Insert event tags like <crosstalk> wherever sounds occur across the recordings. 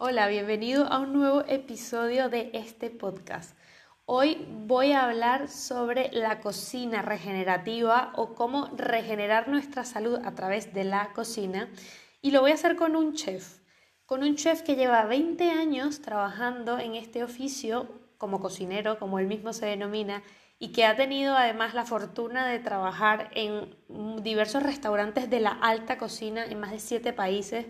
Hola, bienvenido a un nuevo episodio de este podcast. Hoy voy a hablar sobre la cocina regenerativa o cómo regenerar nuestra salud a través de la cocina y lo voy a hacer con un chef, con un chef que lleva 20 años trabajando en este oficio como cocinero, como él mismo se denomina, y que ha tenido además la fortuna de trabajar en diversos restaurantes de la alta cocina en más de siete países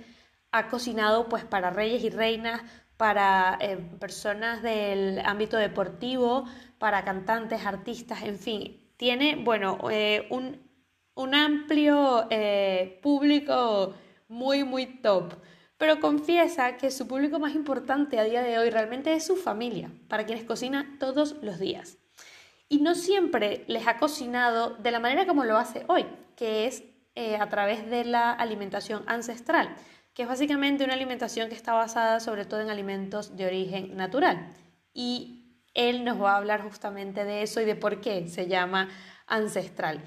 ha cocinado pues para reyes y reinas, para eh, personas del ámbito deportivo, para cantantes, artistas, en fin, tiene, bueno, eh, un, amplio eh, público muy, muy top. Pero confiesa que su público más importante a día de hoy realmente es su familia, para quienes cocina todos los días. Y no siempre les ha cocinado de la manera como lo hace hoy, que es a través de la alimentación ancestral que es básicamente una alimentación que está basada sobre todo en alimentos de origen natural. Y él nos va a hablar justamente de eso y de por qué se llama ancestral.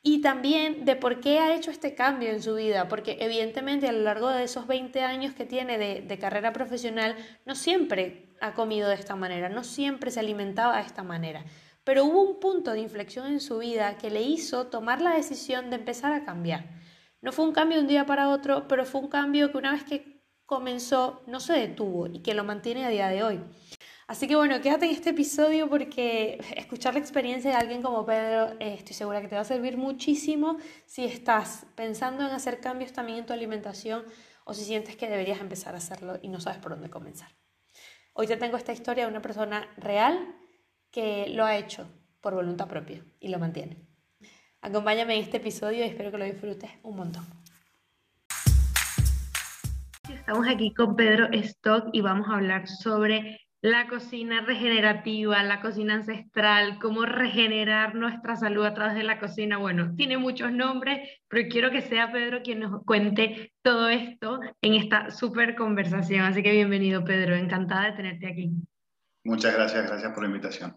Y también de por qué ha hecho este cambio en su vida, porque evidentemente a lo largo de esos 20 años que tiene de, de carrera profesional, no siempre ha comido de esta manera, no siempre se alimentaba de esta manera. Pero hubo un punto de inflexión en su vida que le hizo tomar la decisión de empezar a cambiar. No fue un cambio de un día para otro, pero fue un cambio que una vez que comenzó no se detuvo y que lo mantiene a día de hoy. Así que bueno, quédate en este episodio porque escuchar la experiencia de alguien como Pedro eh, estoy segura que te va a servir muchísimo si estás pensando en hacer cambios también en tu alimentación o si sientes que deberías empezar a hacerlo y no sabes por dónde comenzar. Hoy te tengo esta historia de una persona real que lo ha hecho por voluntad propia y lo mantiene. Acompáñame en este episodio y espero que lo disfrutes un montón. Estamos aquí con Pedro Stock y vamos a hablar sobre la cocina regenerativa, la cocina ancestral, cómo regenerar nuestra salud a través de la cocina. Bueno, tiene muchos nombres, pero quiero que sea Pedro quien nos cuente todo esto en esta súper conversación. Así que bienvenido, Pedro. Encantada de tenerte aquí. Muchas gracias, gracias por la invitación.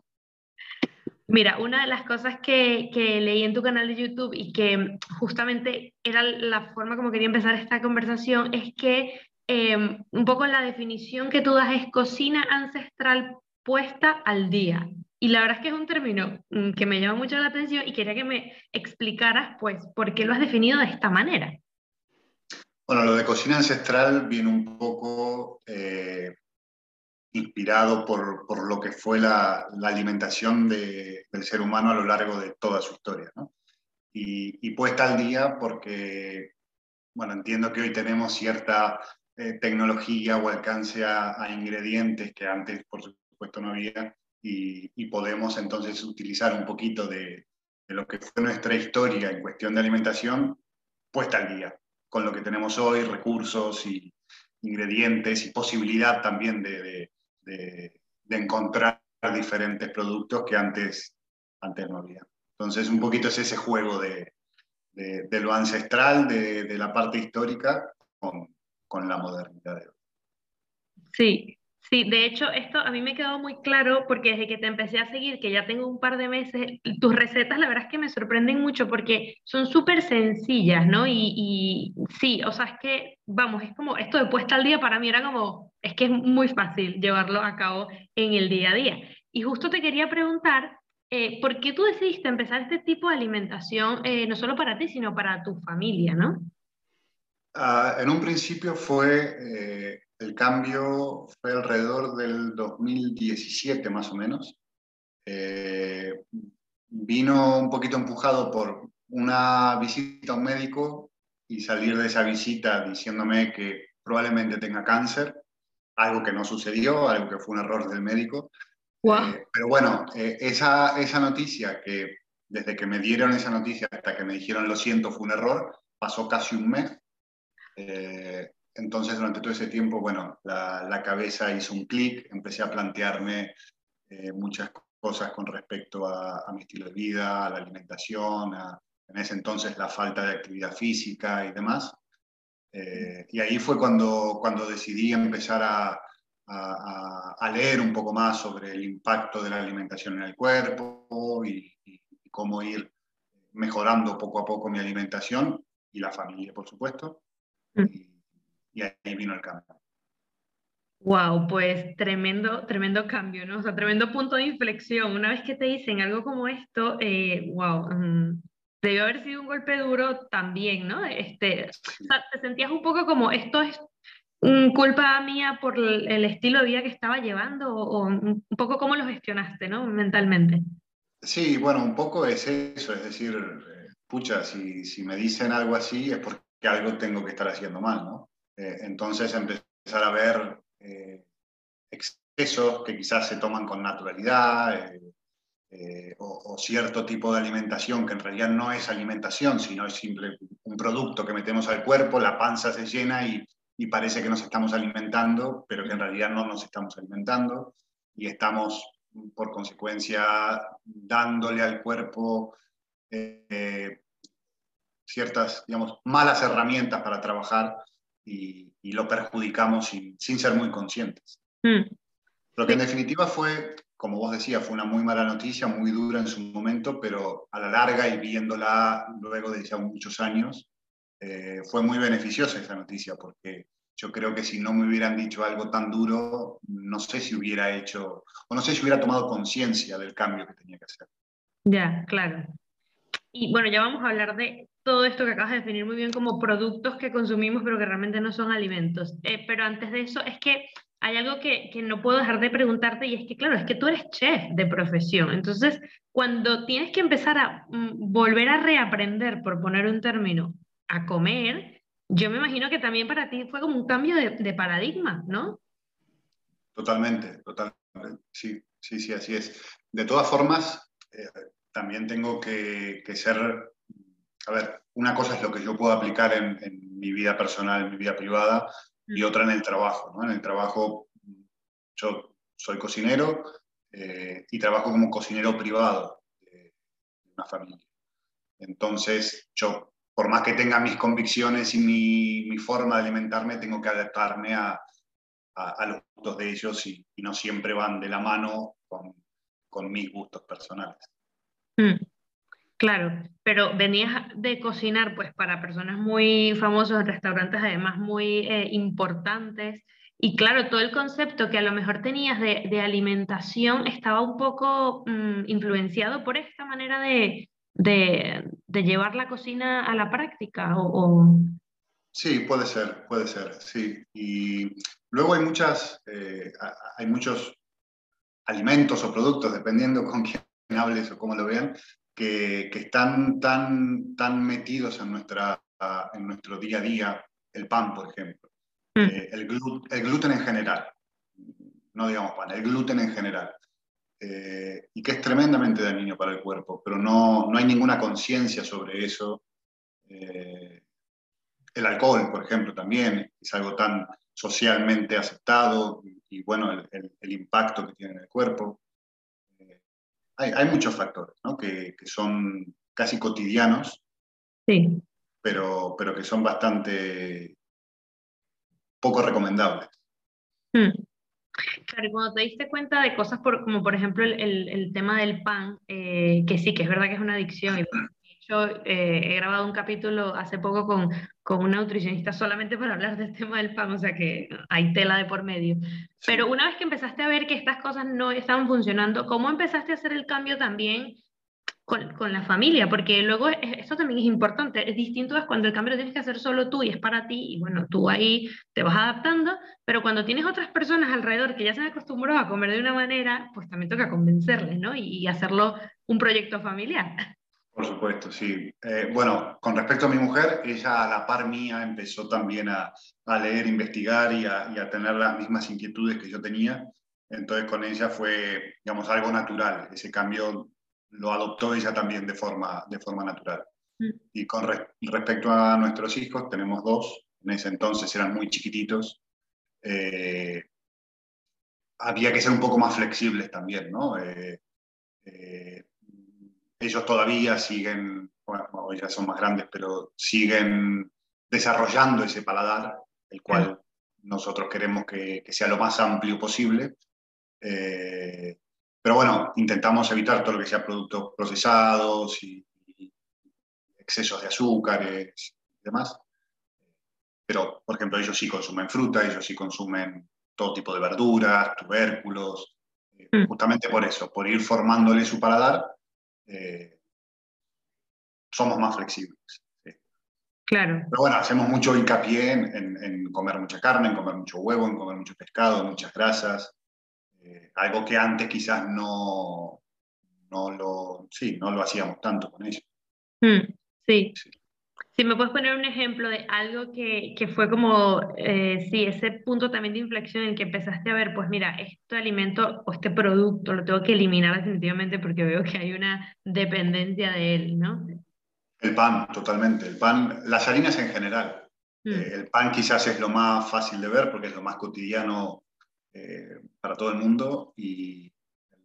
Mira, una de las cosas que, leí en tu canal de YouTube y que justamente era la forma como quería empezar esta conversación es que em, un poco la definición que tú das es cocina ancestral puesta al día. Y la verdad es que es un término mm, que me llama mucho la atención y quería que me explicaras, pues, por qué lo has definido de esta manera. Bueno, lo de cocina ancestral viene un poco eh, inspirado por, por, lo que fue la, la alimentación de, del ser humano a lo largo de toda su historia. Y, y, puesta al día porque, bueno, entiendo que hoy tenemos cierta eh, tecnología o alcance a, ingredientes que antes, por supuesto, no había y, y podemos entonces utilizar un poquito de, de, lo que fue nuestra historia en cuestión de alimentación puesta al día, con lo que tenemos hoy, recursos y ingredientes y posibilidad también de de, encontrar diferentes productos que antes, antes no había. Entonces, un poquito es ese juego de, de, lo ancestral, de, la parte histórica, con, con la modernidad de hoy. Sí, Sí, de hecho, esto a mí me quedó muy claro porque desde que te empecé a seguir, que ya tengo un par de meses, tus recetas la verdad es que me sorprenden mucho porque son súper sencillas, ¿no? Y, sí, o sea, es que, vamos, es como, esto de puesta al día para mí era como, es que es muy fácil llevarlo a cabo en el día a día. Y justo te quería preguntar, eh, ¿por qué tú decidiste empezar este tipo de alimentación, eh, no solo para ti, sino para tu familia, ¿no? Uh, en un principio fue... Eh el cambio fue alrededor del 2017 más o menos. Eh, vino un poquito empujado por una visita a un médico y salir de esa visita diciéndome que probablemente tenga cáncer, algo que no sucedió, algo que fue un error del médico. Eh, pero bueno, eh, esa, esa noticia que desde que me dieron esa noticia hasta que me dijeron lo siento fue un error, pasó casi un mes. Entonces, durante todo ese tiempo, bueno, la, cabeza hizo un clic, empecé a plantearme eh, muchas cosas con respecto a, mi estilo de vida, a la alimentación, en ese entonces la falta de actividad física y demás. Eh, y ahí fue cuando, cuando decidí empezar a, a, leer un poco más sobre el impacto de la alimentación en el cuerpo y, cómo ir mejorando poco a poco mi alimentación y la familia, por supuesto. Mm y ahí vino el cambio. Wow, pues tremendo, tremendo cambio, ¿no? O sea, tremendo punto de inflexión. Una vez que te dicen algo como esto, eh, wow, mm, debió haber sido un golpe duro también, ¿no? Este, o sea, te sentías un poco como esto es mm, culpa mía por el, estilo de vida que estaba llevando o, un poco cómo lo gestionaste, ¿no? Mentalmente. Sí, bueno, un poco es eso, es decir, eh, pucha, si, si me dicen algo así es porque algo tengo que estar haciendo mal, ¿no? Eh, entonces empezar a ver eh, excesos que quizás se toman con naturalidad o, o, cierto tipo de alimentación que en realidad no es alimentación, sino es simple un producto que metemos al cuerpo, la panza se llena y, y parece que nos estamos alimentando, pero que en realidad no nos estamos alimentando y estamos por consecuencia dándole al cuerpo eh, ciertas, digamos, malas herramientas para trabajar y, lo perjudicamos sin, ser muy conscientes. Mm. Lo que en definitiva fue, como vos decías, fue una muy mala noticia, muy dura en su momento, pero a la larga y viéndola luego de ya muchos años, eh, fue muy beneficiosa esa noticia porque yo creo que si no me hubieran dicho algo tan duro, no sé si hubiera hecho, o no sé si hubiera tomado conciencia del cambio que tenía que hacer. Ya, claro. Y bueno, ya vamos a hablar de todo esto que acabas de definir muy bien como productos que consumimos, pero que realmente no son alimentos. Eh, pero antes de eso, es que hay algo que, que, no puedo dejar de preguntarte y es que, claro, es que tú eres chef de profesión. Entonces, cuando tienes que empezar a mm, volver a reaprender, por poner un término, a comer, yo me imagino que también para ti fue como un cambio de, paradigma, ¿no? Totalmente, totalmente. Sí, sí, sí, así es. De todas formas, eh, también tengo que, ser, a ver, una cosa es lo que yo puedo aplicar en, mi vida personal, en mi vida privada, y otra en el trabajo. ¿no? En el trabajo, yo soy cocinero eh, y trabajo como cocinero privado de una familia. Entonces, yo por más que tenga mis convicciones y mi, forma de alimentarme, tengo que adaptarme a, los gustos de ellos y, no siempre van de la mano con, mis gustos personales. Mm, claro, pero venías de cocinar pues para personas muy famosas restaurantes además muy eh, importantes y claro, todo el concepto que a lo mejor tenías de, alimentación estaba un poco mm, influenciado por esta manera de, de, llevar la cocina a la práctica? O, Sí, puede ser, puede ser, sí. Y luego hay, muchas, eh, hay muchos alimentos o productos, dependiendo con quién hables o cómo lo vean, que, que están tan, tan metidos en, nuestra, en nuestro día a día, el pan, por ejemplo, mm. eh, el, el gluten en general, no digamos pan, el gluten en general. Eh, y que es tremendamente dañino para el cuerpo, pero no, no hay ninguna conciencia sobre eso. Eh, el alcohol, por ejemplo, también es algo tan socialmente aceptado y, bueno, el, el, impacto que tiene en el cuerpo. Hay, hay, muchos factores ¿no? que, que, son casi cotidianos, sí. pero, pero que son bastante poco recomendables. Mm. Claro, y cuando te diste cuenta de cosas por, como por ejemplo el, el, tema del pan, eh, que sí, que es verdad que es una adicción. Y <clears throat> hecho, eh, he grabado un capítulo hace poco con, con una nutricionista solamente para hablar del tema del pan, o sea que hay tela de por medio. Pero una vez que empezaste a ver que estas cosas no estaban funcionando, ¿cómo empezaste a hacer el cambio también con, con, la familia, porque luego eso también es importante, es distinto es cuando el cambio lo tienes que hacer solo tú y es para ti, y bueno, tú ahí te vas adaptando, pero cuando tienes otras personas alrededor que ya se han acostumbrado a comer de una manera, pues también toca convencerles, ¿no? Y, hacerlo un proyecto familiar. Por supuesto, sí. Eh, bueno, con respecto a mi mujer, ella a la par mía empezó también a, a leer, investigar y a, y a tener las mismas inquietudes que yo tenía. Entonces con ella fue, digamos, algo natural. Ese cambio lo adoptó ella también de forma, de forma natural. Mm. Y con respecto a nuestros hijos, tenemos dos, en ese entonces eran muy chiquititos, eh, había que ser un poco más flexibles también, ¿no? Eh, eh, ellos todavía siguen, bueno, ya son más grandes, pero siguen desarrollando ese paladar, el cual nosotros queremos que, que sea lo más amplio posible. Pero bueno, intentamos evitar todo lo que sea productos procesados y, excesos de azúcares y demás. Pero, por ejemplo, ellos sí consumen fruta, ellos sí consumen todo tipo de verduras, tubérculos, mm. justamente por eso, por ir formándole su paladar, somos más flexibles. Claro. Pero bueno, hacemos mucho hincapié en, comer mucha carne, en comer mucho huevo, en comer mucho pescado, muchas grasas. Eh, algo que antes quizás no, no, lo, sí, no lo hacíamos tanto con ellos. Mm, sí. Si me puedes poner un ejemplo de algo que, que fue como, eh, sí, ese punto también de inflexión en que empezaste a ver, pues mira, este alimento o este producto lo tengo que eliminar definitivamente porque veo que hay una dependencia de él, ¿no? El pan, totalmente. El pan, las harinas en general. Mm. Eh, el pan quizás es lo más fácil de ver porque es lo más cotidiano eh, para todo el mundo y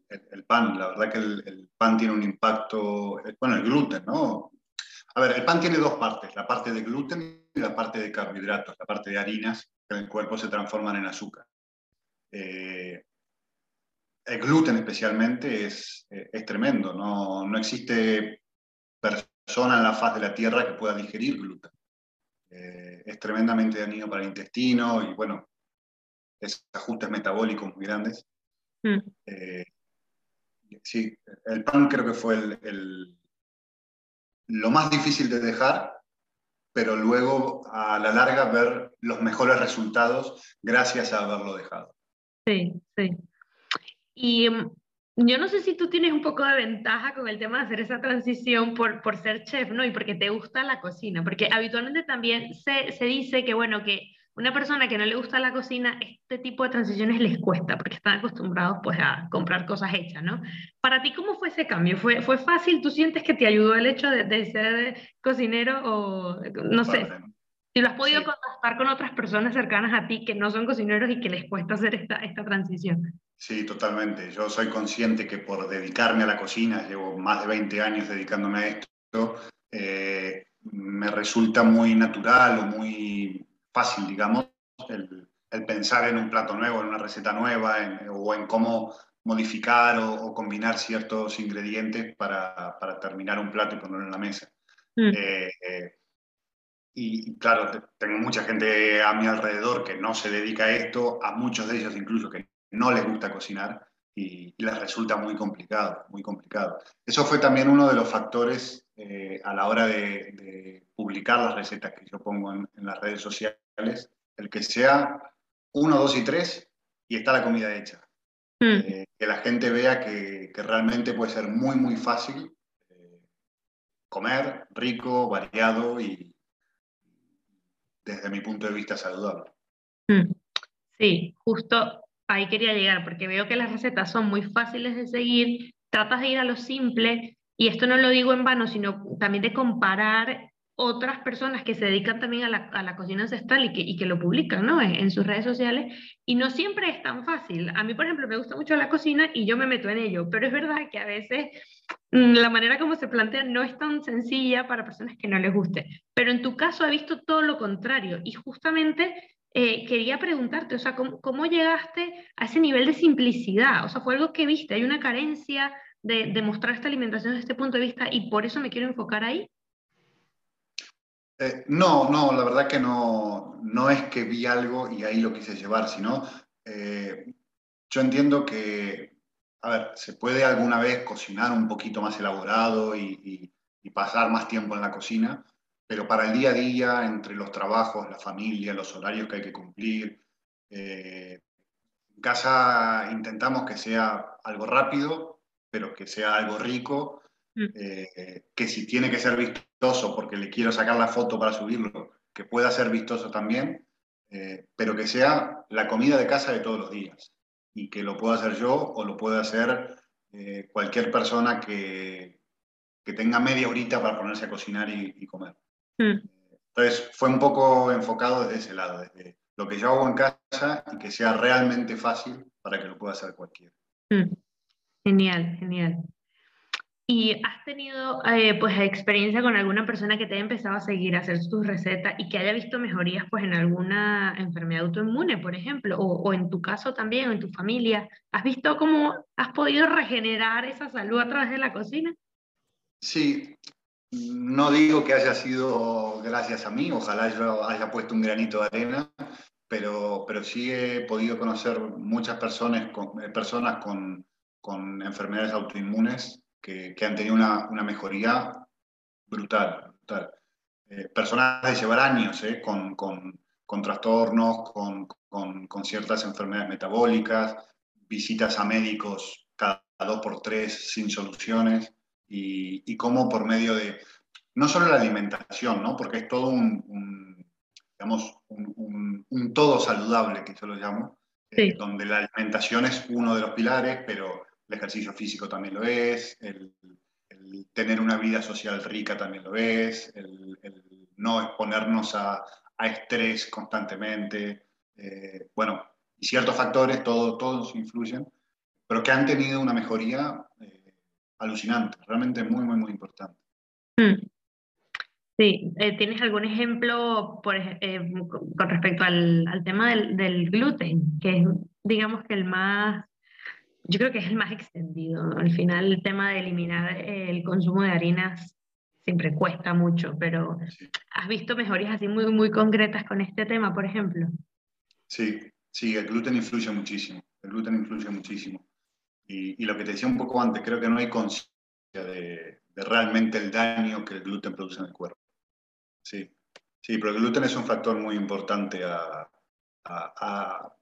el, pan, la verdad que el, pan tiene un impacto, eh, bueno, el gluten, ¿no? A ver, el pan tiene dos partes, la parte de gluten y la parte de carbohidratos, la parte de harinas que en el cuerpo se transforman en azúcar. el gluten especialmente es, es tremendo, no, no existe persona en la faz de la Tierra que pueda digerir gluten. Eh, es tremendamente dañino para el intestino y, bueno, es ajustes metabólicos muy grandes. Mm. Eh, sí, el pan creo que fue el, lo más difícil de dejar, pero luego a la larga ver los mejores resultados gracias a haberlo dejado. Sí, sí. Y mm, yo no sé si tú tienes un poco de ventaja con el tema de hacer esa transición por, por ser chef, ¿no? Y porque te gusta la cocina, porque habitualmente también se, se dice que, bueno, que una persona que no le gusta la cocina, este tipo de transiciones les cuesta, porque están acostumbrados pues a comprar cosas hechas, ¿no? Para ti, ¿cómo fue ese cambio? ¿Fue, fue fácil? ¿Tú sientes que te ayudó el hecho de, de ser cocinero o, no sé, si lo has podido contactar con otras personas cercanas a ti que no son cocineros y que les cuesta hacer esta, esta transición? Sí, totalmente. Yo soy consciente que por dedicarme a la cocina, llevo más de 20 años dedicándome a esto, eh, me resulta muy natural o muy fácil, digamos, el, pensar en un plato nuevo, en una receta nueva, o en cómo modificar o, combinar ciertos ingredientes para, para, terminar un plato y ponerlo en la mesa. Mm. Eh, eh, y, claro, tengo mucha gente a mi alrededor que no se dedica a esto, a muchos de ellos incluso que no les gusta cocinar y, les resulta muy complicado, muy complicado. Eso fue también uno de los factores eh, a la hora de, publicar las recetas que yo pongo en, las redes sociales, el que sea uno, dos y tres y está la comida hecha. Hmm. Eh, que la gente vea que, que, realmente puede ser muy, muy fácil eh, comer rico, variado y desde mi punto de vista saludable. Hmm. Sí, justo ahí quería llegar, porque veo que las recetas son muy fáciles de seguir, tratas de ir a lo simple, y esto no lo digo en vano, sino también de comparar otras personas que se dedican también a la, a la cocina ancestral y que, y que lo publican ¿no? En, en, sus redes sociales, y no siempre es tan fácil. A mí, por ejemplo, me gusta mucho la cocina y yo me meto en ello, pero es verdad que a veces mm, la manera como se plantea no es tan sencilla para personas que no les guste. Pero en tu caso he visto todo lo contrario, y justamente eh, quería preguntarte, o sea, ¿cómo, llegaste a ese nivel de simplicidad? O sea, fue algo que viste, hay una carencia de, mostrar esta alimentación desde este punto de vista y por eso me quiero enfocar ahí. Eh, no, no, la verdad que no, no es que vi algo y ahí lo quise llevar, sino eh, yo entiendo que, a ver, se puede alguna vez cocinar un poquito más elaborado y pasar más tiempo en la cocina, pero para el día a día, entre los trabajos, la familia, los horarios que hay que cumplir, eh, en casa intentamos que sea algo rápido, pero que sea algo rico. Eh, que si tiene que ser vistoso porque le quiero sacar la foto para subirlo, que pueda ser vistoso también, eh, pero que sea la comida de casa de todos los días y que lo pueda hacer yo o lo pueda hacer cualquier persona que, que, tenga media horita para ponerse a cocinar y comer. Mm. Entonces fue un poco enfocado desde ese lado, desde lo que yo hago en casa y que sea realmente fácil para que lo pueda hacer cualquiera. Mm. Genial, genial. ¿Y has tenido eh, pues experiencia con alguna persona que te haya empezado a seguir a hacer tus recetas y que haya visto mejorías pues en alguna enfermedad autoinmune, por ejemplo, o, o, en tu caso también, o en tu familia? ¿Has visto cómo has podido regenerar esa salud a través de la cocina? Sí, no digo que haya sido gracias a mí, ojalá yo haya puesto un granito de arena, pero, pero sí he podido conocer muchas personas eh, personas con, con enfermedades autoinmunes que, que han tenido una, una, mejoría brutal. brutal. Eh, personas de llevar años eh, con, con, con, trastornos, con, con, ciertas enfermedades metabólicas, visitas a médicos cada dos por tres sin soluciones y, y cómo por medio de, no solo la alimentación, ¿no? porque es todo un, un digamos, un, un, todo saludable, que yo lo llamo, sí. eh, donde la alimentación es uno de los pilares, pero el ejercicio físico también lo es, el, tener una vida social rica también lo es, el, no exponernos a, a, estrés constantemente, eh, bueno, y ciertos factores, todo, todos influyen, pero que han tenido una mejoría eh, alucinante, realmente muy, muy, muy importante. Mm. Sí, eh, ¿tienes algún ejemplo por, con respecto al, al tema del, del, gluten, que es, digamos que el más, yo creo que es el más extendido. Al final el tema de eliminar el consumo de harinas siempre cuesta mucho, pero ¿has visto mejorías así muy, muy concretas con este tema, por ejemplo? Sí, sí, el gluten influye muchísimo, el gluten influye muchísimo. Y, y lo que te decía un poco antes, creo que no hay conciencia de, de realmente el daño que el gluten produce en el cuerpo. Sí, sí, pero el gluten es un factor muy importante a, a, a,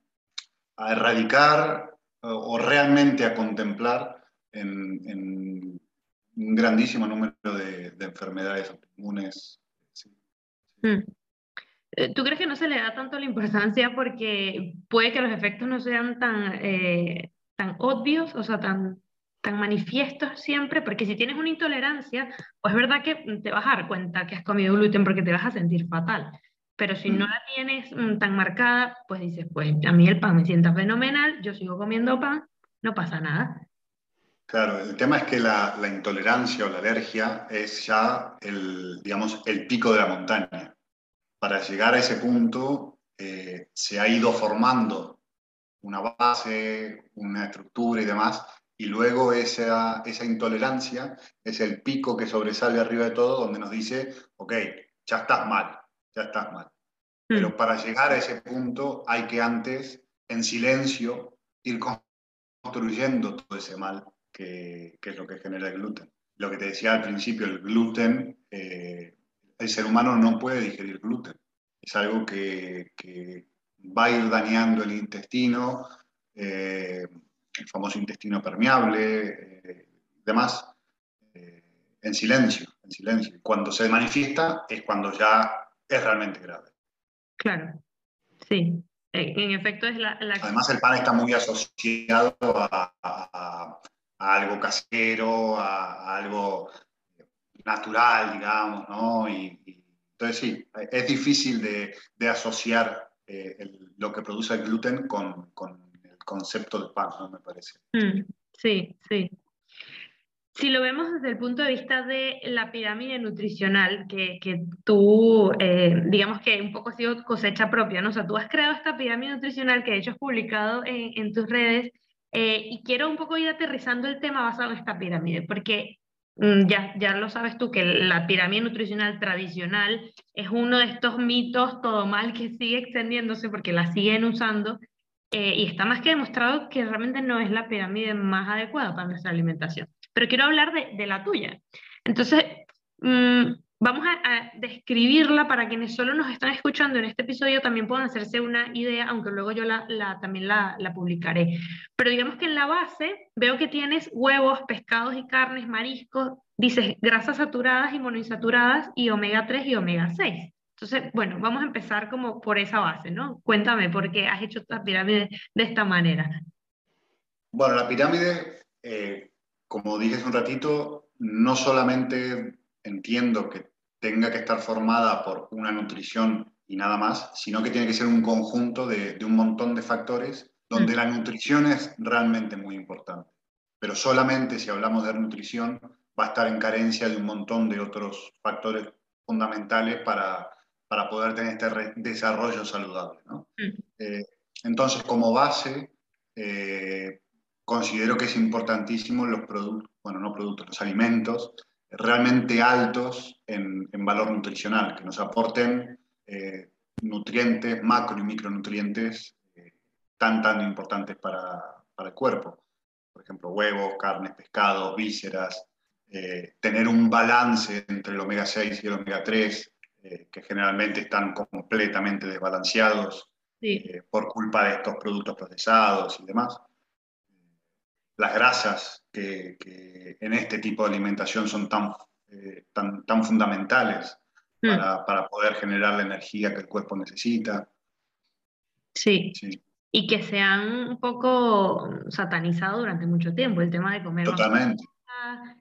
a erradicar o, realmente a contemplar en, en un grandísimo número de, de enfermedades autoinmunes. Sí. Mm. ¿Tú crees que no se le da tanto la importancia porque puede que los efectos no sean tan, eh, tan obvios, o sea, tan, tan manifiestos siempre, porque si tienes una intolerancia, pues es verdad que te vas a dar cuenta que has comido gluten porque te vas a sentir fatal. Pero si no la tienes tan marcada, pues dices, pues a mí el pan me sienta fenomenal, yo sigo comiendo pan, no pasa nada. Claro, el tema es que la, la intolerancia o la alergia es ya el, digamos, el pico de la montaña. Para llegar a ese punto eh, se ha ido formando una base, una estructura y demás, y luego esa, esa intolerancia es el pico que sobresale arriba de todo, donde nos dice, ok, ya estás mal, ya estás mal. Pero para llegar a ese punto hay que antes, en silencio, ir construyendo todo ese mal que, que es lo que genera el gluten. Lo que te decía al principio, el gluten, eh, el ser humano no puede digerir gluten. Es algo que, que va a ir dañando el intestino, eh, el famoso intestino permeable, eh, demás, eh, en silencio, en silencio. Cuando se manifiesta es cuando ya es realmente grave. Claro, sí. En efecto es la... la... Además el pan está muy asociado a, a, a algo casero, a, algo natural, digamos, ¿no? Y, y, entonces sí, es difícil de, de asociar eh, el, lo que produce el gluten con, con concepto de pan, ¿no? Me parece. Mm, sí, sí. Si lo vemos desde el punto de vista de la pirámide nutricional, que, que tú, eh, digamos que un poco ha sido cosecha propia, ¿no? O sea, tú has creado esta pirámide nutricional que de hecho has publicado en, en tus redes eh, y quiero un poco ir aterrizando el tema basado en esta pirámide, porque mm, ya, ya lo sabes tú que la pirámide nutricional tradicional es uno de estos mitos todo mal que sigue extendiéndose porque la siguen usando eh, y está más que demostrado que realmente no es la pirámide más adecuada para nuestra alimentación. Pero quiero hablar de, de la tuya. Entonces, mmm, vamos a, describirla para quienes solo nos están escuchando en este episodio también puedan hacerse una idea, aunque luego yo la, también la, la publicaré. Pero digamos que en la base veo que tienes huevos, pescados y carnes, mariscos, dices grasas saturadas y monoinsaturadas y omega 3 y omega 6. Entonces, bueno, vamos a empezar como por esa base, ¿no? Cuéntame por qué has hecho esta pirámide de esta manera. Bueno, la pirámide, eh, como dije hace un ratito, no solamente entiendo que tenga que estar formada por una nutrición y nada más, sino que tiene que ser un conjunto de, de un montón de factores donde mm. la nutrición es realmente muy importante. Pero solamente si hablamos de nutrición va a estar en carencia de un montón de otros factores fundamentales para, para poder tener este desarrollo saludable. ¿no? Mm. Eh, entonces, como base, eh, considero que es importantísimo los productos, bueno, no productos, los alimentos realmente altos en, en valor nutricional, que nos aporten eh, nutrientes, macro y micronutrientes eh, tan, tan importantes para, para, el cuerpo. Por ejemplo, huevos, carnes, pescados, vísceras, eh, tener un balance entre el omega 6 y el omega 3, eh, que generalmente están completamente desbalanceados por culpa de estos productos procesados y demás. Las grasas que, que en este tipo de alimentación son tan, tan, tan fundamentales Mm. para, poder generar la energía que el cuerpo necesita. Sí. Y que se han un poco satanizado durante mucho tiempo, el tema de comer. Totalmente.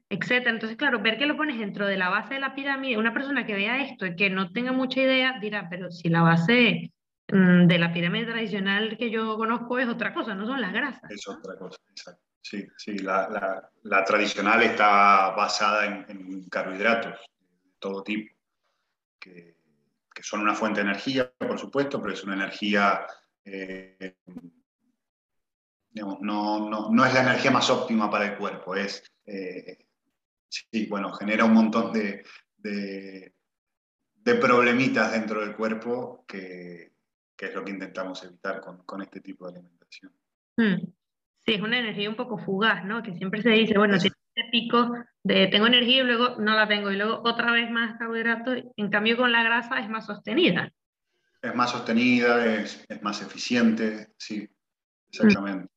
etcétera. Entonces, claro, ver que lo pones dentro de la base de la pirámide, una persona que vea esto y que no tenga mucha idea dirá, pero si la base mm, de la pirámide tradicional que yo conozco es otra cosa, no son las grasas. Es otra cosa, exacto. Sí, sí, la, la, tradicional está basada en, carbohidratos de todo tipo que, son una fuente de energía, por supuesto, pero es una energía, eh, digamos, no, no, no, es la energía más óptima para el cuerpo, es, eh, sí, bueno, genera un montón de, de, problemitas dentro del cuerpo que, es lo que intentamos evitar con, con este tipo de alimentación. Hmm. Sí, es una energía un poco fugaz, ¿no? Que siempre se dice, bueno, tiene este pico de tengo energía y luego no la tengo, y luego otra vez más carbohidratos, en cambio con la grasa es más sostenida. Es más sostenida, es, es más eficiente, sí, exactamente.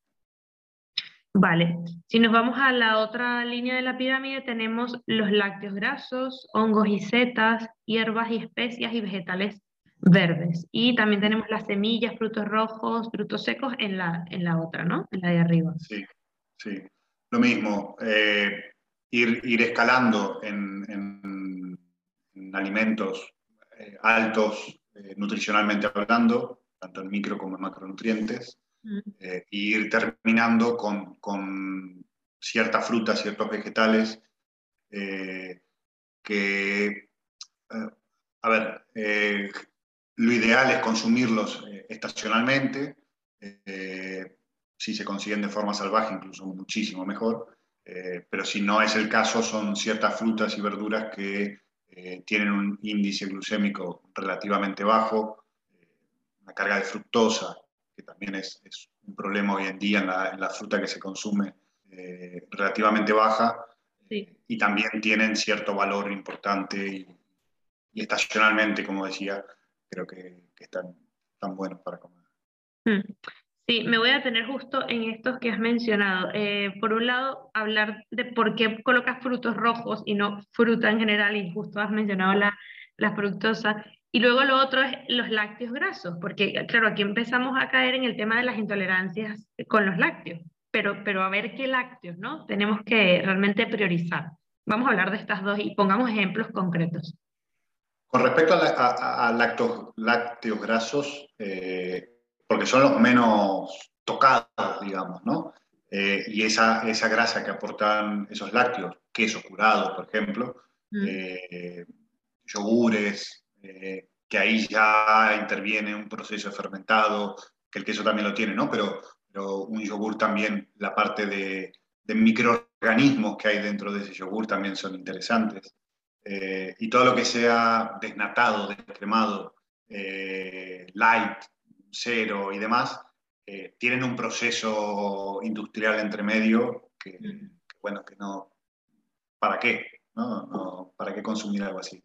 Vale, si nos vamos a la otra línea de la pirámide, tenemos los lácteos grasos, hongos y setas, hierbas y especias y vegetales verdes. Y también tenemos las semillas, frutos rojos, frutos secos en la, en la otra, ¿no? En la de arriba. Sí, sí. Lo mismo, eh, ir, ir, escalando en, en, alimentos eh, altos eh, nutricionalmente hablando, tanto en micro como en macronutrientes, mm. e ir terminando con, con ciertas frutas, ciertos vegetales que, a ver, lo ideal es consumirlos eh, estacionalmente, eh, si se consiguen de forma salvaje, incluso muchísimo mejor, eh, pero si no es el caso, son ciertas frutas y verduras que tienen un índice glucémico relativamente bajo, una carga de fructosa, que también es, un problema hoy en día en la, fruta que se consume, relativamente baja, y también tienen cierto valor importante y, y estacionalmente, como decía, creo que, están tan buenos para comer. Hmm. Sí, me voy a tener justo en estos que has mencionado. Eh, por un lado, hablar de por qué colocas frutos rojos y no fruta en general, y justo has mencionado la, la fructosa. Y luego lo otro es los lácteos grasos, porque claro, aquí empezamos a caer en el tema de las intolerancias con los lácteos, pero, pero a ver qué lácteos, ¿no? Tenemos que realmente priorizar. Vamos a hablar de estas dos y pongamos ejemplos concretos. Con respecto a, lácteos, grasos, eh, porque son los menos tocados, digamos, ¿no? Eh, y esa, esa grasa que aportan esos lácteos, queso curado, por ejemplo, mm. eh, yogures, que ahí ya interviene un proceso de fermentado, que el queso también lo tiene, ¿no? Pero, pero un yogur también, la parte de, de microorganismos que hay dentro de ese yogur también son interesantes. Eh, y todo lo que sea desnatado, descremado, eh, light, cero y demás, eh, tienen un proceso industrial entre medio que, bueno, que no, ¿para qué? ¿no? ¿Para qué consumir algo así?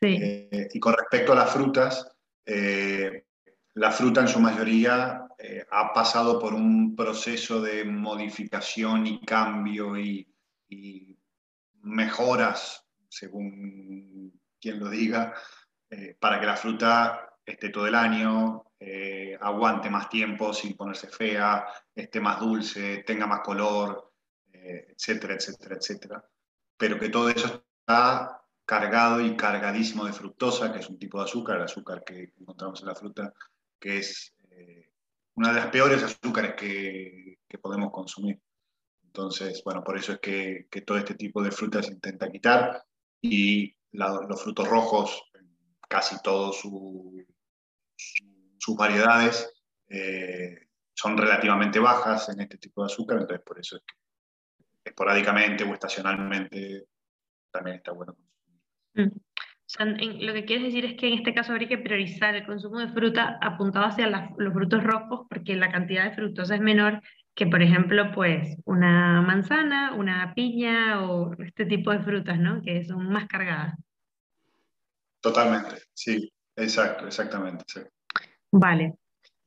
y con respecto a las frutas, la fruta en su mayoría ha pasado por un proceso de modificación y cambio y, y mejoras según quien lo diga, eh, para que la fruta esté todo el año, eh, aguante más tiempo sin ponerse fea, esté más dulce, tenga más color, eh, etcétera, etcétera, etcétera. Pero que todo eso está cargado y cargadísimo de fructosa, que es un tipo de azúcar, el azúcar que encontramos en la fruta, que es una de las peores azúcares que, que, podemos consumir. Entonces, bueno, por eso es que, que todo este tipo de frutas se intenta quitar y los frutos rojos, casi todas sus variedades, eh, son relativamente bajas en este tipo de azúcar, entonces por eso es que esporádicamente o estacionalmente también está bueno mm. lo que quieres decir es que en este caso habría que priorizar el consumo de fruta apuntado hacia los frutos rojos porque la cantidad de fructosa es menor que, por ejemplo, pues una manzana, una piña o este tipo de frutas, ¿no? Que son más cargadas. Totalmente, sí, exacto, exactamente. Vale.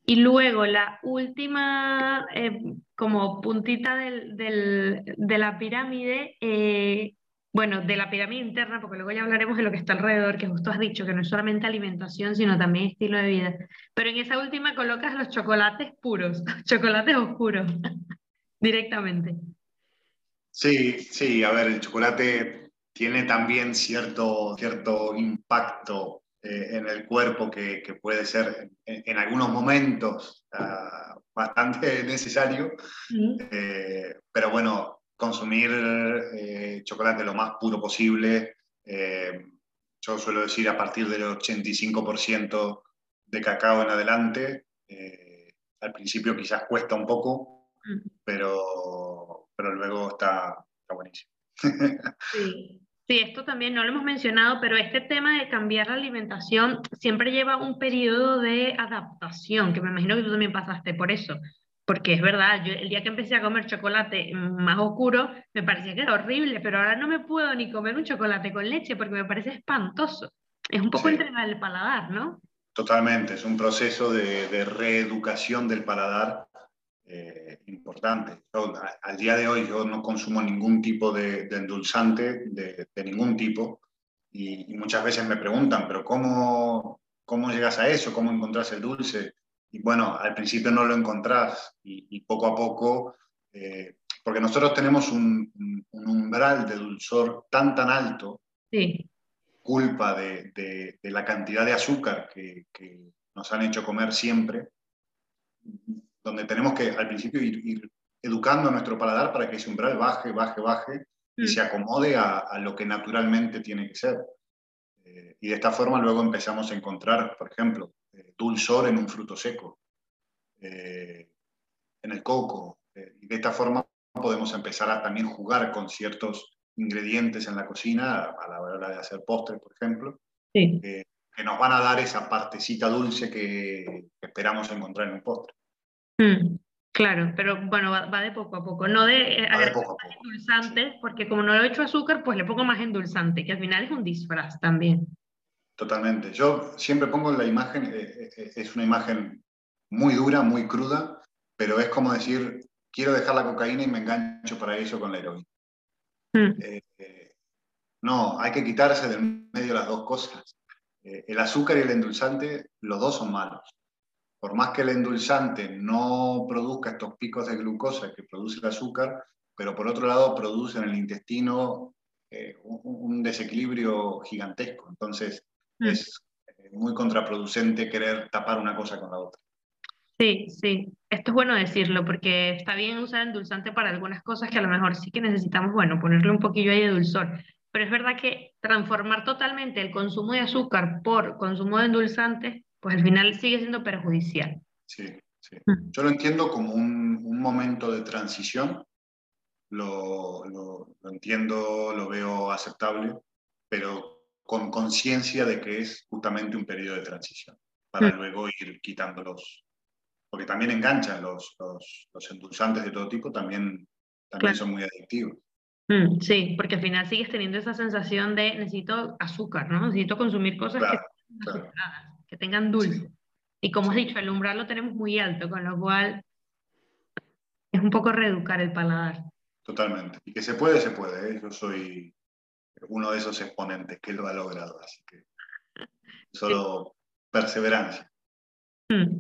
Y luego la última, eh, como puntita de la pirámide, eh, bueno, de la pirámide interna, porque luego ya hablaremos de lo que está alrededor, que justo has dicho, que no es solamente alimentación, sino también estilo de vida. Pero en esa última colocas los chocolates puros, <laughs> chocolates oscuros, <laughs> directamente. Sí, sí, a ver, el chocolate tiene también cierto, cierto impacto eh, en el cuerpo que, puede ser en, algunos momentos ah, bastante <laughs> necesario, eh, pero bueno, consumir eh, chocolate lo más puro posible, yo suelo decir a partir del 85% de cacao en adelante, al principio quizás cuesta un poco, pero, pero luego está, está buenísimo. Sí. <laughs> Sí, esto también no lo hemos mencionado, pero este tema de cambiar la alimentación siempre lleva un periodo de adaptación, que me imagino que tú también pasaste por eso, porque es verdad, yo el día que empecé a comer chocolate más oscuro, me parecía que era horrible, pero ahora no me puedo ni comer un chocolate con leche porque me parece espantoso. Es un poco entrenar el paladar, ¿no? Totalmente, es un proceso de, de reeducación del paladar eh, importante. al día de hoy yo no consumo ningún tipo de, endulzante, de, ningún tipo, y, muchas veces me preguntan, pero ¿cómo, ¿cómo llegas a eso? ¿Cómo encontrás el dulce? Y bueno, al principio no lo encontrás y, poco a poco, eh, porque nosotros tenemos un, umbral de dulzor tan, tan alto, culpa de, la cantidad de azúcar que, que nos han hecho comer siempre, donde tenemos que al principio ir, educando a nuestro paladar para que ese umbral baje, baje, baje y mm. se acomode a, lo que naturalmente tiene que ser. Eh, y de esta forma luego empezamos a encontrar, por ejemplo, eh, dulzor en un fruto seco, eh, en el coco. y de esta forma podemos empezar a también jugar con ciertos ingredientes en la cocina a la hora de hacer postres, por ejemplo, que nos van a dar esa partecita dulce que esperamos encontrar en un postre. Mm, claro, pero bueno, va, de poco a poco, no de, eh, endulzante, porque como no lo he hecho azúcar, pues le pongo más endulzante, que al final es un disfraz también. Totalmente. Yo siempre pongo la imagen, eh, eh, es una imagen muy dura, muy cruda, pero es como decir, quiero dejar la cocaína y me engancho para eso con la heroína. Mm. no, hay que quitarse del medio las dos cosas. el azúcar y el endulzante, los dos son malos por más que el endulzante no produzca estos picos de glucosa que produce el azúcar, pero por otro lado produce en el intestino eh, un, desequilibrio gigantesco. Entonces mm. es muy contraproducente querer tapar una cosa con la otra. Sí, sí, esto es bueno decirlo porque está bien usar endulzante para algunas cosas que a lo mejor sí que necesitamos, bueno, ponerle un poquillo ahí de dulzor. Pero es verdad que transformar totalmente el consumo de azúcar por consumo de endulzantes pues al final sigue siendo perjudicial. Sí, sí. Mm. Yo lo entiendo como un, un momento de transición, lo, lo, entiendo, lo veo aceptable, pero con conciencia de que es justamente un periodo de transición, para mm. luego ir quitándolos, porque también enganchan los, los, los endulzantes de todo tipo, también, también son muy adictivos. Mm, sí, porque al final sigues teniendo esa sensación de necesito azúcar, ¿no? Necesito consumir cosas que claro que tengan dulce. Y como has dicho, el umbral lo tenemos muy alto, con lo cual es un poco reeducar el paladar. Totalmente. Y que se puede, se puede. ¿eh? Yo soy uno de esos exponentes que lo ha logrado, así que solo perseverancia. Hmm.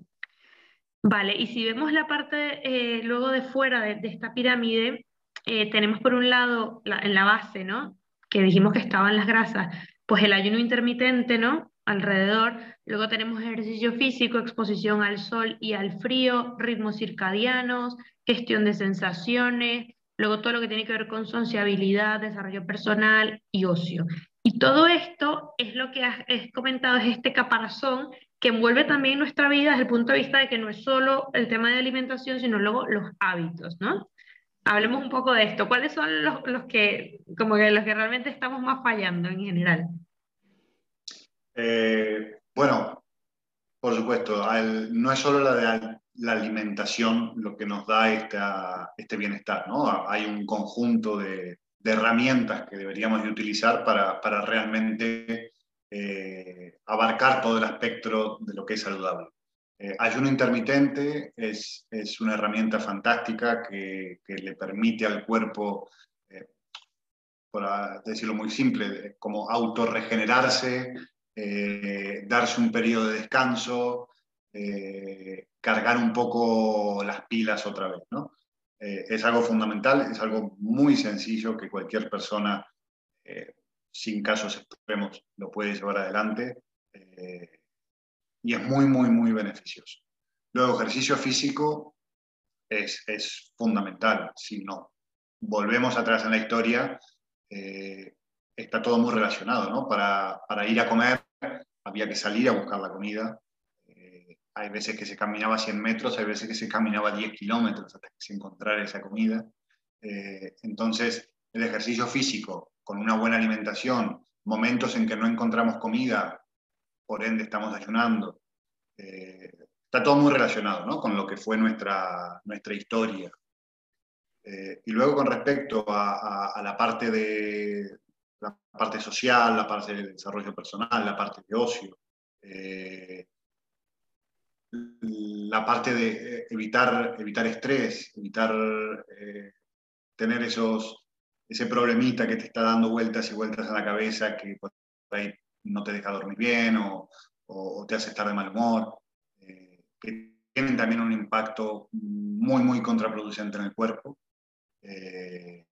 Vale, y si vemos la parte eh, luego de fuera de, esta pirámide, eh, tenemos por un lado en la base, ¿no? Que dijimos que estaban las grasas, pues el ayuno intermitente, ¿no? Alrededor. Luego tenemos ejercicio físico, exposición al sol y al frío, ritmos circadianos, gestión de sensaciones, luego todo lo que tiene que ver con sociabilidad, desarrollo personal y ocio. Y todo esto es lo que has, comentado, es este caparazón que envuelve también nuestra vida desde el punto de vista de que no es solo el tema de alimentación, sino luego los hábitos, ¿no? Hablemos un poco de esto. ¿Cuáles son los, los que, como que los que realmente estamos más fallando en general? Eh, bueno, por supuesto, no es solo la, alimentación lo que nos da este bienestar, ¿no? Hay un conjunto de, herramientas que deberíamos de utilizar para, realmente eh, abarcar todo el espectro de lo que es saludable. Eh, ayuno intermitente es, una herramienta fantástica que, le permite al cuerpo, por decirlo muy simple, como autorregenerarse, eh, darse un periodo de descanso, cargar un poco las pilas otra vez. ¿no? es algo fundamental, es algo muy sencillo que cualquier persona sin casos extremos lo puede llevar adelante eh, y es muy, muy, muy beneficioso. Luego, ejercicio físico es, es fundamental. Si no volvemos atrás en la historia, eh, está todo muy relacionado, ¿no? Para, para, ir a comer había que salir a buscar la comida. Eh, hay veces que se caminaba 100 metros, hay veces que se caminaba 10 kilómetros hasta que se encontrara esa comida. entonces, el ejercicio físico con una buena alimentación, momentos en que no encontramos comida, por ende estamos ayunando. Eh, está todo muy relacionado ¿no? con lo que fue nuestra, nuestra historia. Eh, y luego con respecto a, la parte de la parte social, la parte de desarrollo personal, la parte de ocio, eh, la parte de evitar, evitar estrés, evitar tener esos, ese problemita que te está dando vueltas y vueltas en la cabeza que por ahí no te deja dormir bien o, te hace estar de mal humor, eh, que tienen también un impacto muy, muy contraproducente en el cuerpo. Eh,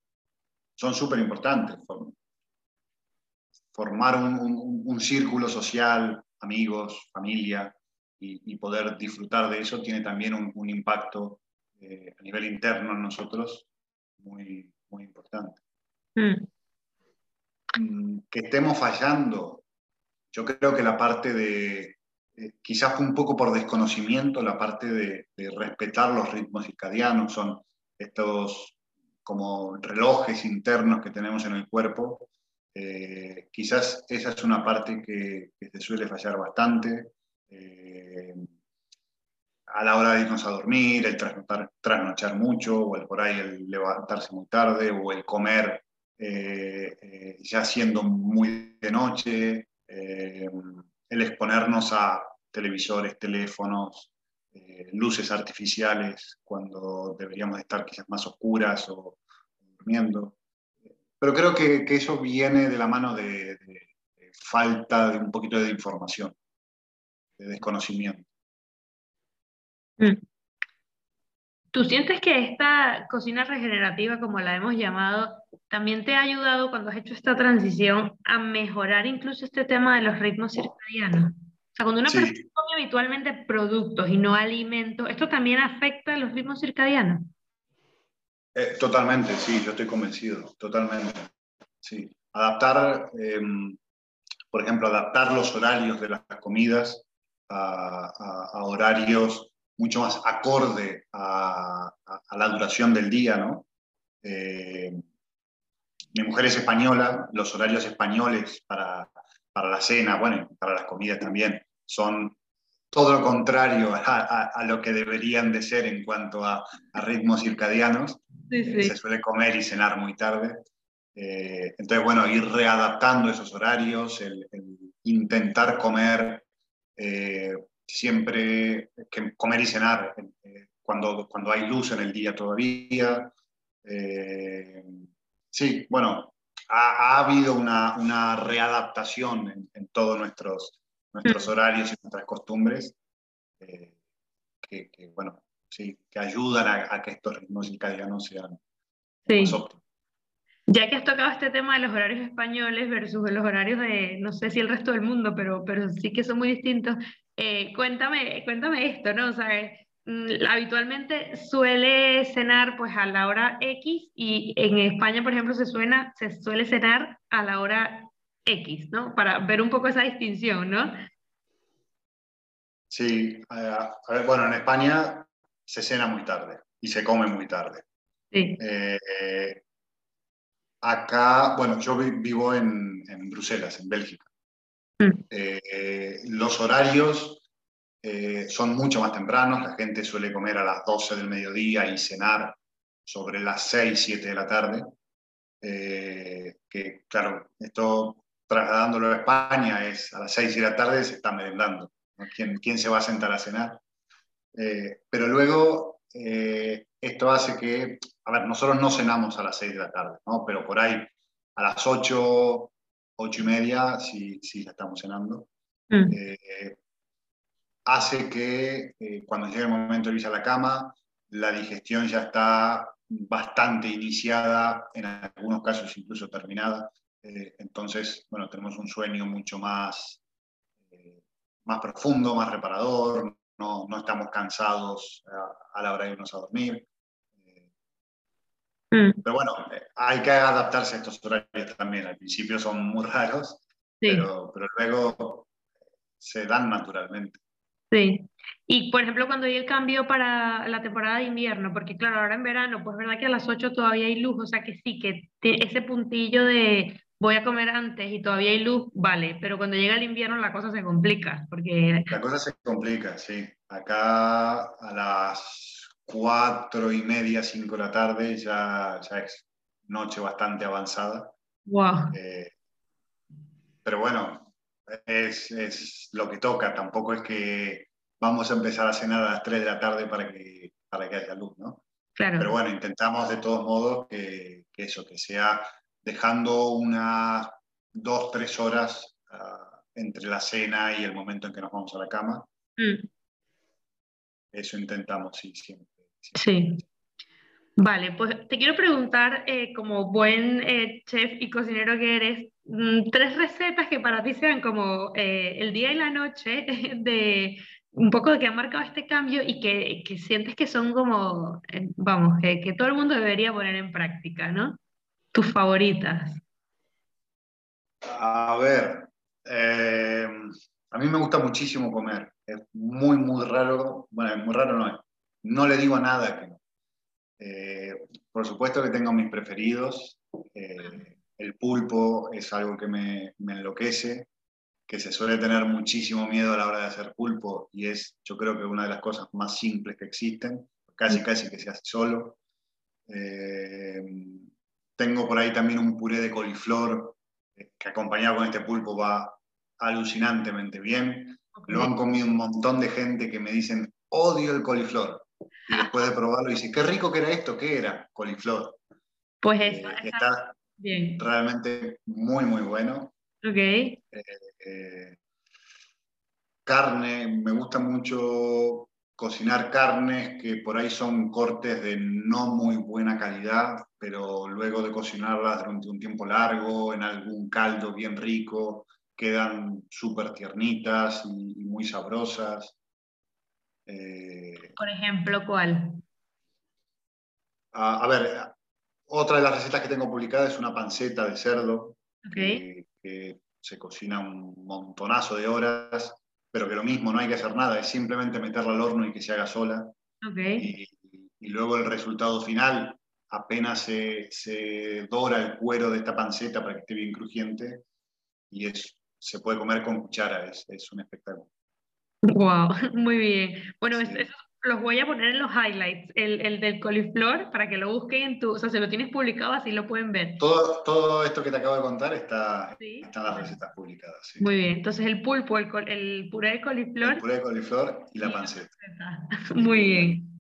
son súper importantes. Formar un, círculo social, amigos, familia, y, poder disfrutar de eso tiene también un, impacto eh, a nivel interno en nosotros muy, muy importante. Mm. Mm, que estemos fallando. Yo creo que la parte de, eh, quizás un poco por desconocimiento, la parte de, respetar los ritmos circadianos, son estos como relojes internos que tenemos en el cuerpo. Eh, quizás esa es una parte que, se suele fallar bastante. Eh, a la hora de irnos a dormir, el trasnochar mucho, o el por ahí el levantarse muy tarde, o el comer eh, ya siendo muy de noche, el exponernos a televisores, teléfonos, luces artificiales cuando deberíamos estar quizás más oscuras o, durmiendo. Pero creo que, que, eso viene de la mano de, falta de un poquito de información, de desconocimiento. Mm. ¿Tú sientes que esta cocina regenerativa, como la hemos llamado, también te ha ayudado cuando has hecho esta transición a mejorar incluso este tema de los ritmos circadianos? O sea, cuando una persona come habitualmente productos y no alimentos, ¿esto también afecta a los ritmos circadianos? Eh, totalmente, sí, yo estoy convencido, totalmente. Sí. Adaptar, em, por ejemplo, adaptar los horarios de las comidas a horarios mucho más acorde a, la duración del día, ¿no? Eh, mi mujer es española, los horarios españoles para, la cena, bueno, para las comidas también, son todo lo contrario a, lo que deberían de ser en cuanto a, ritmos circadianos. Eh, se suele comer y cenar muy tarde. Eh, entonces, bueno, ir readaptando esos horarios, el, intentar comer siempre que comer y cenar eh, cuando, cuando hay luz en el día todavía. Eh, sí, bueno, ha, habido una, una readaptación en, todos nuestros, nuestros mm. horarios y nuestras costumbres eh, que, bueno, sí, que ayudan a, que estos ritmos circadianos sean más óptimos. Ya que has tocado este tema de los horarios españoles versus los horarios de, no sé si el resto del mundo, pero, pero sí que son muy distintos, eh, cuéntame, cuéntame esto, ¿no? O sea, mm, habitualmente suele cenar pues a la hora X y en España, por ejemplo, se, suena, se suele cenar a la hora X, ¿no? Para ver un poco esa distinción, ¿no? Sí, bueno, en España se cena muy tarde y se come muy tarde. Sí. Eh, acá, bueno, yo vivo en, en Bruselas, en Bélgica. Mm. los horarios son mucho más tempranos, la gente suele comer a las 12 del mediodía y cenar sobre las 6, 7 de la tarde. que claro, esto trasladándolo a España es a las 6 de la tarde se está merendando. ¿Quién, ¿Quién, se va a sentar a cenar? Eh, pero luego eh, esto hace que, a ver, nosotros no cenamos a las 6 de la tarde, ¿no? pero por ahí a las 8, 8 y media sí, sí la estamos cenando. Mm. Eh, hace que cuando llegue el momento de irse a la cama, la digestión ya está bastante iniciada, en algunos casos incluso terminada. entonces, bueno, tenemos un sueño mucho más, más profundo, más reparador, no, no estamos cansados a, la hora de irnos a dormir. Mm. Pero bueno, hay que adaptarse a estos horarios también. Al principio son muy raros, pero, pero luego se dan naturalmente. Sí. Y por ejemplo, cuando hay el cambio para la temporada de invierno, porque claro, ahora en verano, pues verdad que a las 8 todavía hay luz, o sea que sí, que ese puntillo de voy a comer antes y todavía hay luz, vale, pero cuando llega el invierno la cosa se complica, porque... La cosa se complica, sí. Acá a las cuatro y media, cinco de la tarde ya, ya es noche bastante avanzada. Wow. Eh, pero bueno, es, es, lo que toca, tampoco es que vamos a empezar a cenar a las 3 de la tarde para que, para que haya luz, ¿no? Claro. Pero bueno, intentamos de todos modos que, que eso, que sea dejando unas dos, tres horas ah, entre la cena y el momento en que nos vamos a la cama. Mm. Eso intentamos, sí, siempre. Sí. Vale, pues te quiero preguntar, eh, como buen eh, chef y cocinero que eres, mm, tres recetas que para ti sean como eh, el día y la noche <laughs> de un poco de que ha marcado este cambio y que, que sientes que son como, vamos, que, que todo el mundo debería poner en práctica, ¿no? Tus favoritas? A ver, eh, a mí me gusta muchísimo comer. Es muy, muy raro. Bueno, muy raro no es. No le digo nada que no. Eh, por supuesto que tengo mis preferidos. Eh, el pulpo es algo que me, me, enloquece, que se suele tener muchísimo miedo a la hora de hacer pulpo y es, yo creo que una de las cosas más simples que existen, casi, casi que se hace solo. Tengo por ahí también un puré de coliflor eh, que acompañado con este pulpo va alucinantemente bien. Lo han comido un montón de gente que me dicen, odio el coliflor. Y después de probarlo dice, qué rico que era esto, ¿qué era? Coliflor. Pues eh, eso, está bien. realmente muy, muy bueno. Ok. Eh, carne, me gusta mucho cocinar carnes que por ahí son cortes de no muy buena calidad, pero luego de cocinarlas durante un tiempo largo, en algún caldo bien rico, quedan súper tiernitas y, muy sabrosas. Eh, por ejemplo, ¿cuál? A, ver, otra de las recetas que tengo publicada es una panceta de cerdo, que se cocina un montonazo de horas pero que lo mismo, no hay que hacer nada, es simplemente meterla al horno y que se haga sola. Okay. Y, luego el resultado final, apenas se, se, dora el cuero de esta panceta para que esté bien crujiente y es, se puede comer con cuchara, es, es un espectáculo. Wow, <laughs> muy bien. Bueno, eso los voy a poner en los highlights, el, el, del coliflor, para que lo busquen en tu, o sea, si lo tienes publicado así lo pueden ver. Todo, todo esto que te acabo de contar está, está en las recetas publicadas. Sí. Muy bien, entonces el pulpo, el, el puré de coliflor. El puré de coliflor y la panceta. <laughs> Muy bien.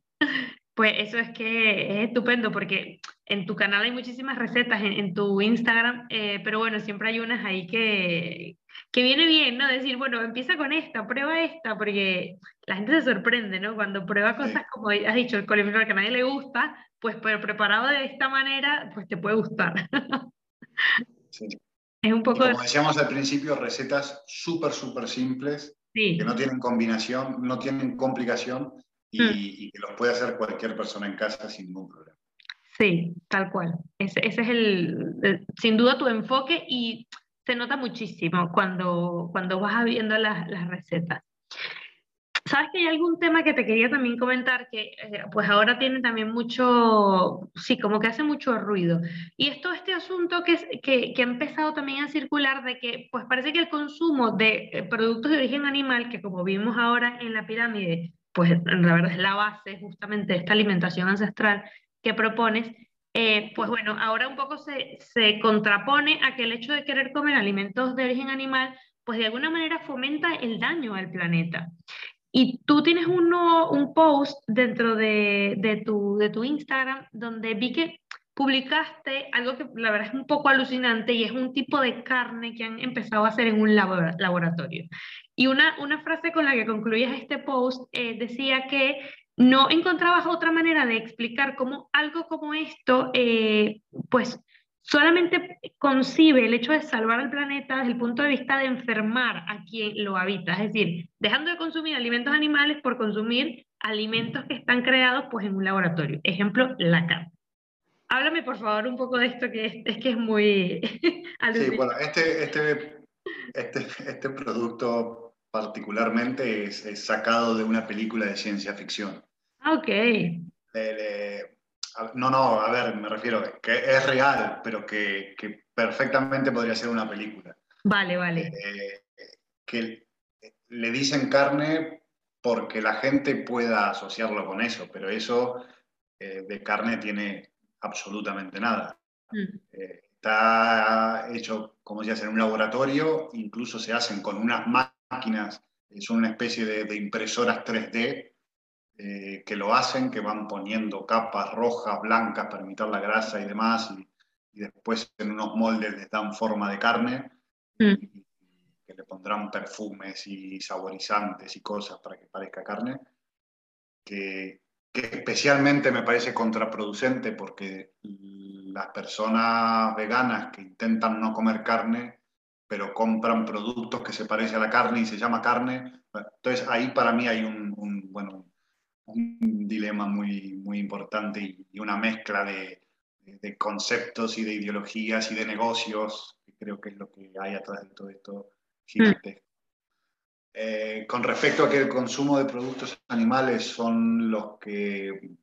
Pues eso es que es estupendo porque en tu canal hay muchísimas recetas, en, en tu Instagram, eh, pero bueno, siempre hay unas ahí que, que viene bien, ¿no? Decir, bueno, empieza con esta, prueba esta, porque la gente se sorprende, ¿no? Cuando prueba cosas como has dicho, el coliflor que a nadie le gusta, pues pero preparado de esta manera, pues te puede gustar. <laughs> Sí. Es un poco... como decíamos al principio, recetas súper, súper simples, que no tienen combinación, no tienen complicación y, hmm. y, que los puede hacer cualquier persona en casa sin ningún problema. Sí, tal cual. Ese, ese es el, sin duda tu enfoque y se nota muchísimo cuando, cuando vas viendo las, las recetas. Sabes que hay algún tema que te quería también comentar que eh, pues ahora tiene también mucho, sí, como que hace mucho ruido. Y esto, este asunto que, que, que, ha empezado también a circular de que pues parece que el consumo de eh, productos de origen animal, que como vimos ahora en la pirámide, pues la verdad es la base justamente de esta alimentación ancestral que propones, eh, pues bueno, ahora un poco se, se contrapone a que el hecho de querer comer alimentos de origen animal, pues de alguna manera fomenta el daño al planeta. Y tú tienes un post dentro de, de, tu, de tu Instagram donde vi que publicaste algo que la verdad es un poco alucinante y es un tipo de carne que han empezado a hacer en un laboratorio. Y una, una frase con la que concluías este post eh, decía que no encontrabas otra manera de explicar cómo algo como esto, eh, pues solamente concibe el hecho de salvar al planeta desde el punto de vista de enfermar a quien lo habita, es decir, dejando de consumir alimentos animales por consumir alimentos que están creados pues en un laboratorio. Ejemplo, la carne. Háblame por favor un poco de esto que es, es que es muy... <laughs> sí, bueno, este, este, este, este producto particularmente es, sacado de una película de ciencia ficción. Ah, ok. no, no, a ver, me refiero que es real, pero que, perfectamente podría ser una película. Vale, vale. Eh, que le dicen carne porque la gente pueda asociarlo con eso, pero eso eh, de carne tiene absolutamente nada. Mm. Eh, está hecho, como se hace en un laboratorio, incluso se hacen con unas máquinas, eh, son una especie de, impresoras 3D eh, que lo hacen, que van poniendo capas rojas, blancas para imitar la grasa y demás, y, después en unos moldes les dan forma de carne, mm. y, que le pondrán perfumes y saborizantes y cosas para que parezca carne, que, que especialmente me parece contraproducente porque las personas veganas que intentan no comer carne pero compran productos que se parecen a la carne y se llama carne. Entonces ahí para mí hay un, bueno, un dilema muy, muy importante y, una mezcla de, de, conceptos y de ideologías y de negocios, que creo que es lo que hay atrás de todo esto gigantesco. Eh, con respecto a que el consumo de productos animales son los que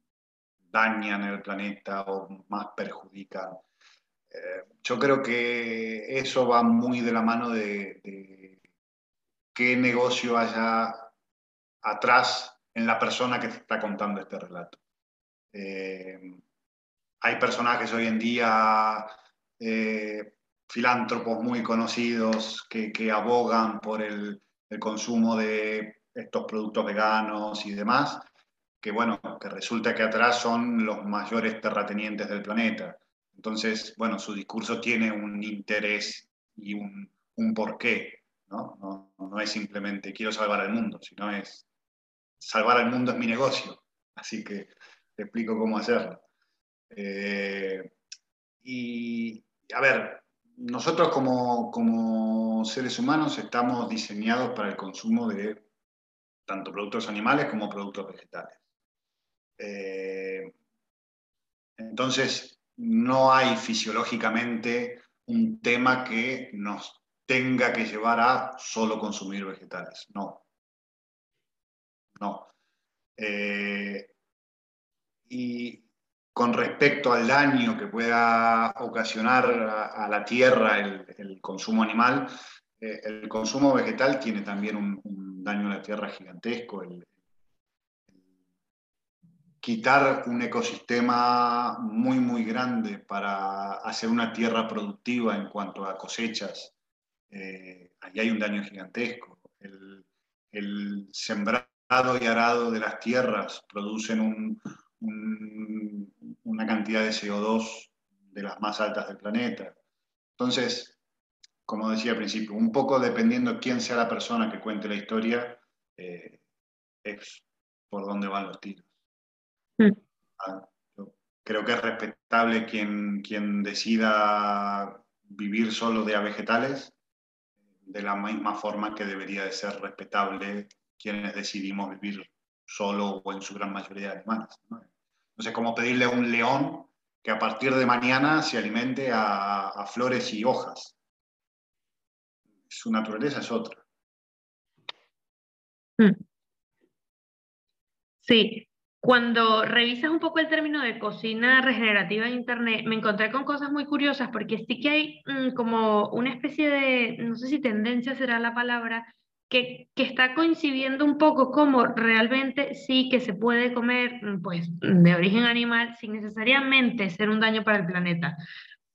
dañan el planeta o más perjudican yo creo que eso va muy de la mano de, qué negocio haya atrás en la persona que te está contando este relato. Eh, hay personajes hoy en día, eh, filántropos muy conocidos, que, abogan por el, el, consumo de estos productos veganos y demás, que bueno, que resulta que atrás son los mayores terratenientes del planeta. Entonces, bueno, su discurso tiene un interés y un, un porqué, ¿no? ¿no? es simplemente quiero salvar al mundo, sino es salvar al mundo es mi negocio, <laughs> así que te explico cómo hacerlo. Eh, y, a ver, nosotros como, como, seres humanos estamos diseñados para el consumo de tanto productos animales como productos vegetales. Eh, entonces, no hay fisiológicamente un tema que nos tenga que llevar a solo consumir vegetales. No. No. Eh, y con respecto al daño que pueda ocasionar a, la tierra el, consumo animal, eh, el consumo vegetal tiene también un, daño a la tierra gigantesco. Quitar un ecosistema muy, muy grande para hacer una tierra productiva en cuanto a cosechas, eh, ahí hay un daño gigantesco. El, sembrado y arado de las tierras producen una cantidad de CO2 de las más altas del planeta. Entonces, como decía al principio, un poco dependiendo quién sea la persona que cuente la historia, eh, es por dónde van los tiros. Creo que es respetable quien, quien decida vivir solo de vegetales, de la misma forma que debería de ser respetable quienes decidimos vivir solo o en su gran mayoría de animales. ¿no? Entonces, como pedirle a un león que a partir de mañana se alimente a, flores y hojas. Su naturaleza es otra. Mm. Sí, cuando revisas un poco el término de cocina regenerativa en Internet, me encontré con cosas muy curiosas porque sí que hay mm, como una especie de, no sé si tendencia será la palabra, que, que, está coincidiendo un poco como realmente sí que se puede comer mm, pues, de origen animal sin necesariamente ser un daño para el planeta.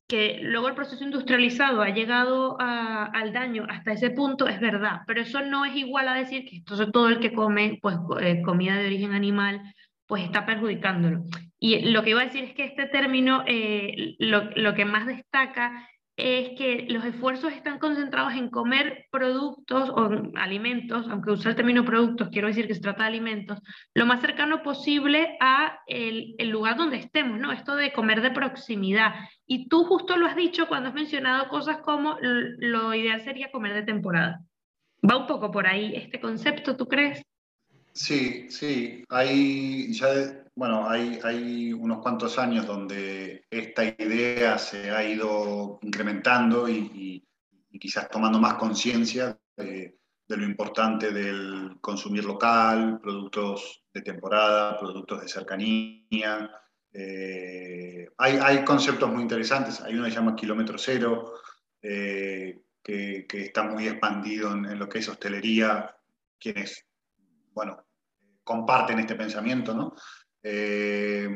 Que luego el proceso industrializado ha llegado al daño hasta ese punto, es verdad, pero eso no es igual a decir que entonces todo el que come pues, eh, comida de origen animal pues está perjudicándolo. Y lo que iba a decir es que este término eh, lo, lo que más destaca es que los esfuerzos están concentrados en comer productos o alimentos, aunque usa el término productos, quiero decir que se trata de alimentos, lo más cercano posible a el, el, lugar donde estemos, ¿no? Esto de comer de proximidad. Y tú justo lo has dicho cuando has mencionado cosas como lo ideal sería comer de temporada. Va un poco por ahí este concepto, ¿tú crees? Sí, sí. Hay ya bueno, hay, hay unos cuantos años donde esta idea se ha ido incrementando y, quizás tomando más conciencia de, lo importante del consumir local, productos de temporada, productos de cercanía. Eh, hay, hay, conceptos muy interesantes. Hay uno que se llama kilómetro cero, eh, que, está muy expandido en, en, lo que es hostelería, quienes, bueno, comparten este pensamiento, ¿no? Eh,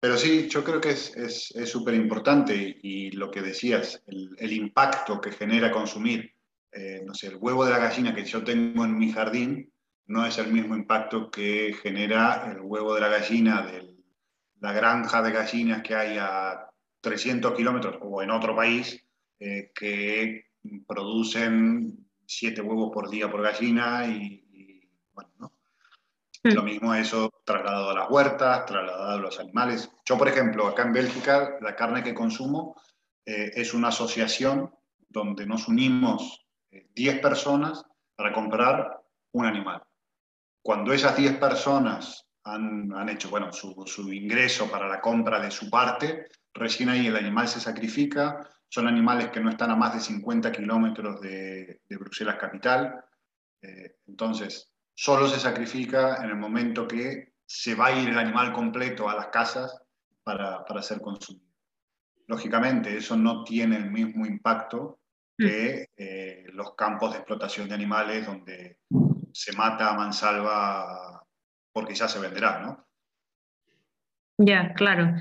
pero sí, yo creo que es súper importante y, lo que decías, el, impacto que genera consumir, eh, no sé, el huevo de la gallina que yo tengo en mi jardín no es el mismo impacto que genera el huevo de la gallina de la granja de gallinas que hay a 300 kilómetros o en otro país eh, que producen 7 huevos por día por gallina y, y bueno, ¿no? Lo <laughs> mismo eso trasladado a las huertas, trasladado a los animales. Yo, por ejemplo, acá en Bélgica, la carne que consumo eh, es una asociación donde nos unimos 10 eh, personas para comprar un animal. Cuando esas 10 personas han, han hecho bueno, su, su, ingreso para la compra de su parte, recién ahí el animal se sacrifica. Son animales que no están a más de 50 kilómetros de, de, Bruselas capital. Eh, entonces, solo se sacrifica en el momento que se va a ir el animal completo a las casas para, para ser consumido. Lógicamente, eso no tiene el mismo impacto que eh, los campos de explotación de animales donde se mata a mansalva porque ya se venderá, ¿no? Ya, claro.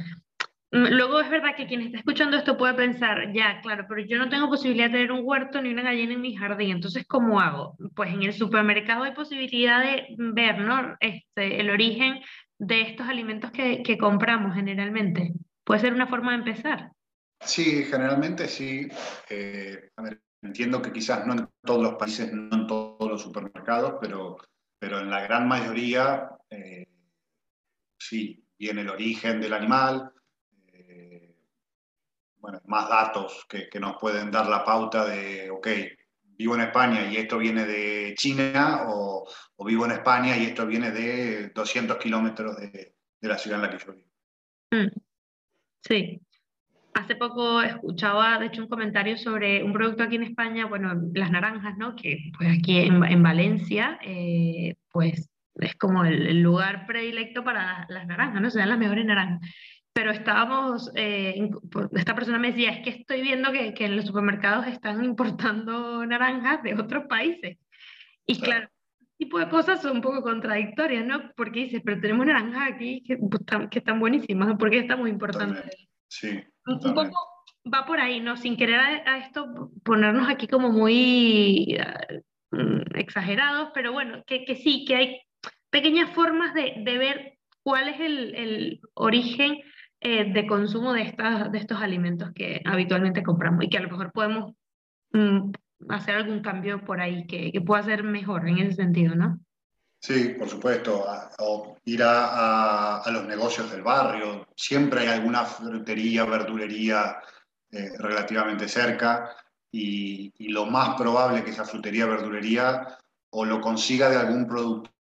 Mm, luego es verdad que quien está escuchando esto puede pensar, ya, claro, pero yo no tengo posibilidad de tener un huerto ni una gallina en mi jardín, entonces, ¿cómo hago? Pues en el supermercado hay posibilidad de ver, ¿no? Este, el origen de estos alimentos que, que compramos generalmente. Puede ser una forma de empezar. Sí, generalmente sí. Eh, a ver, entiendo que quizás no en todos los países, no en todos los supermercados, pero, pero en la gran mayoría eh, sí, viene el origen del animal, bueno, más datos que, que, nos pueden dar la pauta de, ok, vivo en España y esto viene de China, o, o vivo en España y esto viene de 200 kilómetros de, de, la ciudad en la que yo vivo. Mm. Sí. Hace poco escuchaba, de hecho, un comentario sobre un producto aquí en España, bueno, las naranjas, ¿no? Que pues aquí en, en Valencia, eh, pues es como el, el, lugar predilecto para las naranjas, ¿no? Se dan las mejores naranjas pero estábamos, eh, esta persona me decía, es que estoy viendo que, que, en los supermercados están importando naranjas de otros países. Y claro, este tipo de cosas son un poco contradictorias, ¿no? Porque dices, pero tenemos naranjas aquí que, pues, que están buenísimas, ¿por qué estamos importando? Sí. Un poco va por ahí, ¿no? Sin querer a, a esto ponernos aquí como muy uh, exagerados, pero bueno, que, que sí, que hay pequeñas formas de, de ver cuál es el, el origen eh, de consumo de, estas, de estos alimentos que habitualmente compramos y que a lo mejor podemos mm, hacer algún cambio por ahí que, que, pueda ser mejor en ese sentido, ¿no? Sí, por supuesto. O ir a, a, los negocios del barrio. Siempre hay alguna frutería, verdulería eh, relativamente cerca y, y, lo más probable que esa frutería, verdulería o lo consiga de algún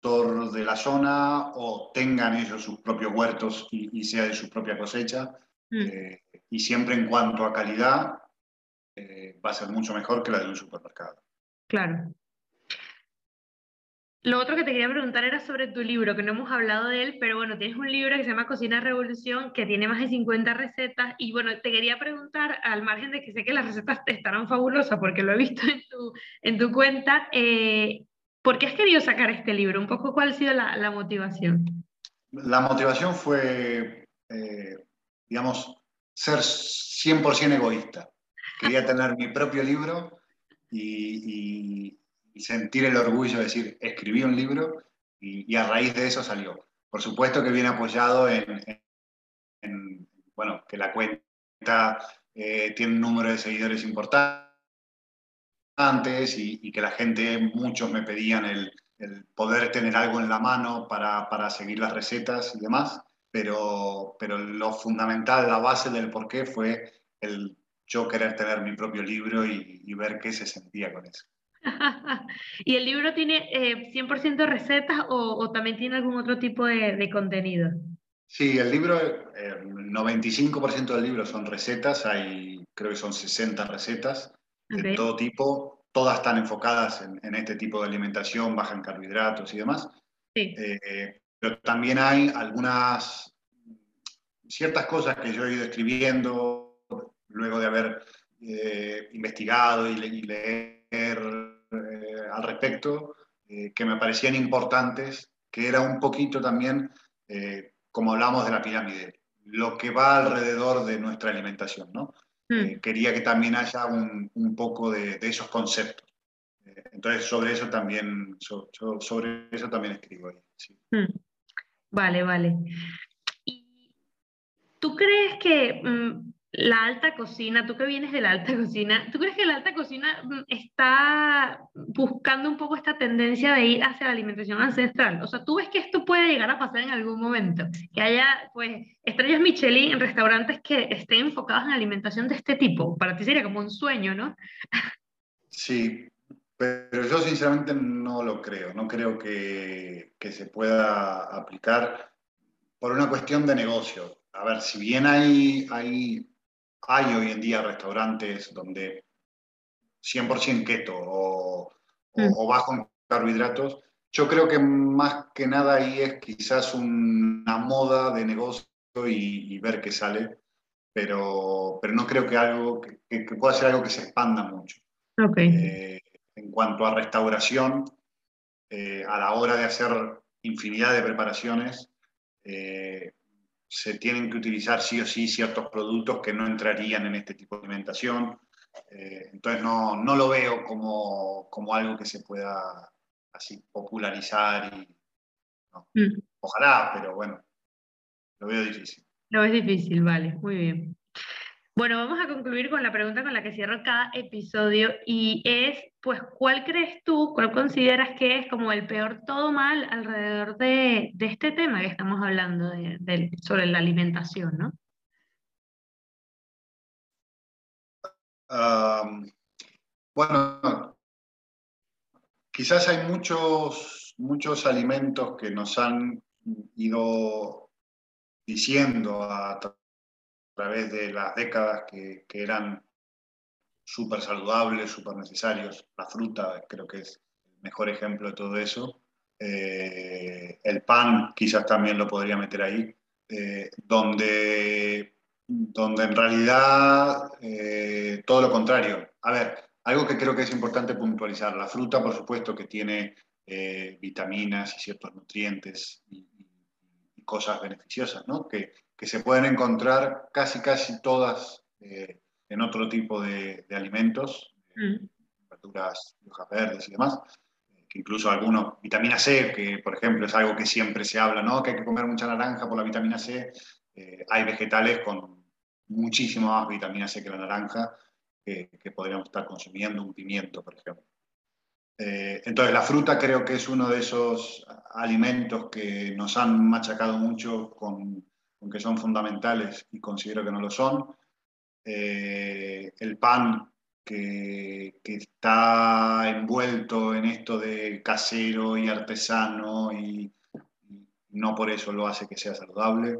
producto de la zona o tengan ellos sus propios huertos y, y sea de su propia cosecha. Mm. Eh, y siempre en cuanto a calidad, eh, va a ser mucho mejor que la de un supermercado. Claro. lo otro que te quería preguntar era sobre tu libro, que no hemos hablado de él, pero bueno, tienes un libro que se llama Cocina Revolución, que tiene más de 50 recetas, y bueno, te quería preguntar, al margen de que sé que las recetas estarán fabulosas, porque lo he visto en tu, en tu cuenta, eh, ¿por qué has querido sacar este libro? Un poco cuál ha sido la, la motivación. La motivación fue, eh, digamos, ser 100% egoísta. Quería <laughs> tener mi propio libro y, y y sentir el orgullo de decir, escribí un libro y, a raíz de eso salió. Por supuesto que viene apoyado en, bueno, que la cuenta eh, tiene un número de seguidores importantes y, que la gente, muchos me pedían el, poder tener algo en la mano para, para, seguir las recetas y demás, pero, pero lo fundamental, la base del porqué fue el yo querer tener mi propio libro y, y ver qué se sentía con eso. <laughs> ¿Y el libro tiene 100% eh, recetas o, también tiene algún otro tipo de, contenido? Sí, el libro, el 95% del libro son recetas, hay creo que son 60 recetas de todo tipo, todas están enfocadas en, este tipo de alimentación, baja en carbohidratos y demás. Sí. Eh, pero también hay algunas, ciertas cosas que yo he ido escribiendo luego de haber eh, investigado y, y leer eh, al respecto que me parecían importantes, que era un poquito también, como hablamos de la pirámide, lo que va alrededor de nuestra alimentación, ¿no? Mm. quería que también haya un, un poco de, de, esos conceptos. entonces, sobre eso también, sobre eso también escribo. Mm. Vale, vale. ¿Y tú crees que mm, la alta cocina, tú que vienes de la alta cocina, ¿tú crees que la alta cocina mm, está buscando un poco esta tendencia de ir hacia la alimentación ancestral? O sea, ¿tú ves que esto puede llegar a pasar en algún momento? Que haya, pues, estrellas Michelin en restaurantes que estén enfocados en alimentación de este tipo. Para ti sería como un sueño, ¿no? Sí, pero yo sinceramente no lo creo. No creo que, que se pueda aplicar por una cuestión de negocio. A ver, si bien hay, hay hay hoy en día restaurantes donde 100% keto o, mm. o, bajo en carbohidratos. Yo creo que más que nada ahí es quizás una moda de negocio y, ver qué sale, pero, pero no creo que, algo, que, pueda ser algo que se expanda mucho. Eh, en cuanto a restauración, eh, a la hora de hacer infinidad de preparaciones, eh, se tienen que utilizar sí o sí ciertos productos que no entrarían en este tipo de alimentación. Eh, entonces no, no, lo veo como, como, algo que se pueda así popularizar. Y, mm. Ojalá, pero bueno, lo veo difícil. Lo ves difícil, vale, muy bien. Bueno, vamos a concluir con la pregunta con la que cierro cada episodio y es, pues, ¿cuál crees tú, cuál consideras que es como el peor todo mal alrededor de, este tema que estamos hablando sobre la alimentación, ¿no? bueno, quizás hay muchos, muchos alimentos que nos han ido diciendo a través de las décadas que, que eran súper saludables, súper necesarios. La fruta creo que es el mejor ejemplo de todo eso. Eh, el pan quizás también lo podría meter ahí, eh, donde, donde en realidad eh, todo lo contrario. A ver, algo que creo que es importante puntualizar, la fruta por supuesto que tiene vitaminas y ciertos nutrientes y, y cosas beneficiosas, ¿no? Que, que se pueden encontrar casi, casi todas eh, en otro tipo de, alimentos, mm. verduras, hojas verdes y demás, que incluso algunos, vitamina C, que por ejemplo es algo que siempre se habla, ¿no? que hay que comer mucha naranja por la vitamina C, eh, hay vegetales con muchísima más vitamina C que la naranja, que, podríamos estar consumiendo, un pimiento, por ejemplo. Eh, entonces, la fruta creo que es uno de esos alimentos que nos han machacado mucho con aunque son fundamentales y considero que no lo son. Eh, el pan que, está envuelto en esto de casero y artesano y, no por eso lo hace que sea saludable.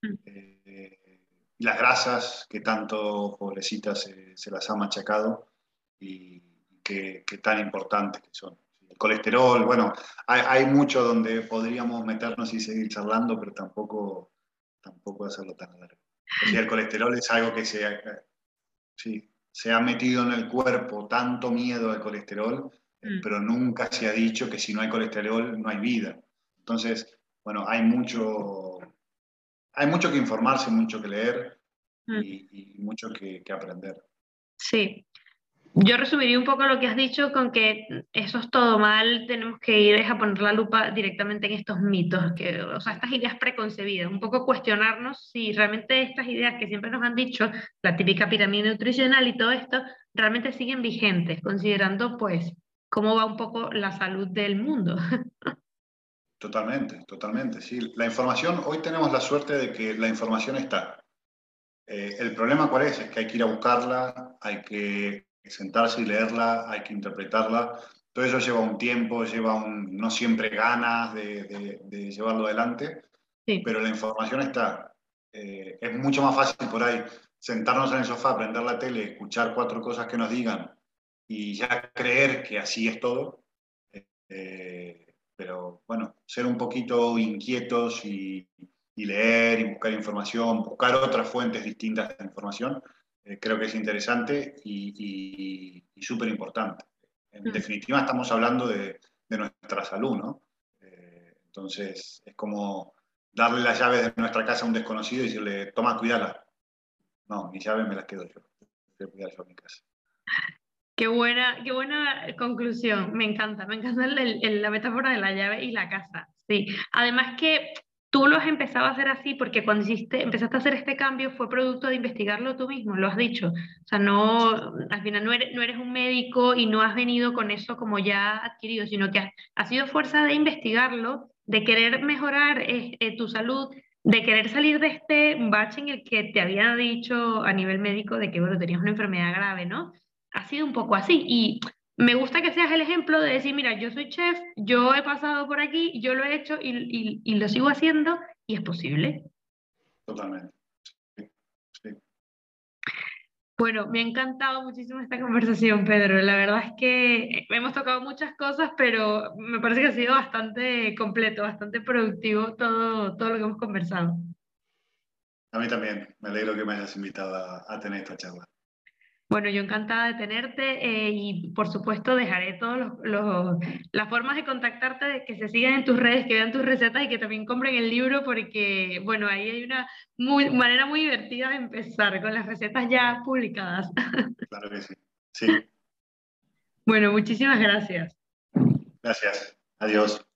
Mm. Eh, y las grasas que tanto pobrecitas se, las ha machacado y que, tan importantes que son. colesterol, bueno, hay, mucho donde podríamos meternos y seguir charlando, pero tampoco, tampoco hacerlo tan largo. O sea, el colesterol es algo que se, sí, se ha metido en el cuerpo tanto miedo al colesterol, mm. pero nunca se ha dicho que si no hay colesterol no hay vida. Entonces, bueno, hay mucho, hay mucho que informarse, mucho que leer mm. y, mucho que, que aprender. Sí, yo resumiría un poco lo que has dicho con que eso es todo mal, tenemos que ir a poner la lupa directamente en estos mitos, que, o sea, estas ideas preconcebidas, un poco cuestionarnos si realmente estas ideas que siempre nos han dicho, la típica pirámide nutricional y todo esto, realmente siguen vigentes, considerando pues cómo va un poco la salud del mundo. <laughs> Totalmente, totalmente, sí. La información, hoy tenemos la suerte de que la información está. Eh, el problema cuál es, es que hay que ir a buscarla, hay que sentarse y leerla, hay que interpretarla. Todo eso lleva un tiempo, lleva un, no siempre ganas de, llevarlo adelante, pero la información está. Eh, es mucho más fácil por ahí sentarnos en el sofá, prender la tele, escuchar cuatro cosas que nos digan y ya creer que así es todo. Eh, pero bueno, ser un poquito inquietos y, y leer y buscar información, buscar otras fuentes distintas de información, eh, creo que es interesante y, súper importante. En mm. definitiva, estamos hablando de, nuestra salud, ¿no? Eh, entonces, es como darle las llaves de nuestra casa a un desconocido y decirle, toma, cuídala. No, mis llaves me las quedo yo. Voy cuidar yo mi casa. Qué buena, qué buena conclusión. Me encanta, me encanta la metáfora de la llave y la casa. Sí. Además que Tú lo has empezado a hacer así porque cuando hiciste, empezaste a hacer este cambio fue producto de investigarlo tú mismo, lo has dicho. O sea, no, al final no eres, no eres un médico y no has venido con eso como ya adquirido, sino que ha sido fuerza de investigarlo, de querer mejorar eh, eh, tu salud, de querer salir de este bache en el que te había dicho a nivel médico de que, bueno, tenías una enfermedad grave, ¿no? Ha sido un poco así. Y me gusta que seas el ejemplo de decir, mira, yo soy chef, yo he pasado por aquí, yo lo he hecho y, y, lo sigo haciendo y es posible. Totalmente. Bueno, me ha encantado muchísimo esta conversación, Pedro. La verdad es que hemos tocado muchas cosas, pero me parece que ha sido bastante completo, bastante productivo todo, todo lo que hemos conversado. A mí también. Me alegro que me hayas invitado a tener esta charla. Bueno, yo encantada de tenerte eh, y por supuesto dejaré todas las formas de contactarte, de que se sigan en tus redes, que vean tus recetas y que también compren el libro porque, bueno, ahí hay una manera muy divertida de empezar con las recetas ya publicadas. <laughs> Claro que sí. Sí. Bueno, muchísimas gracias. Gracias. Adiós.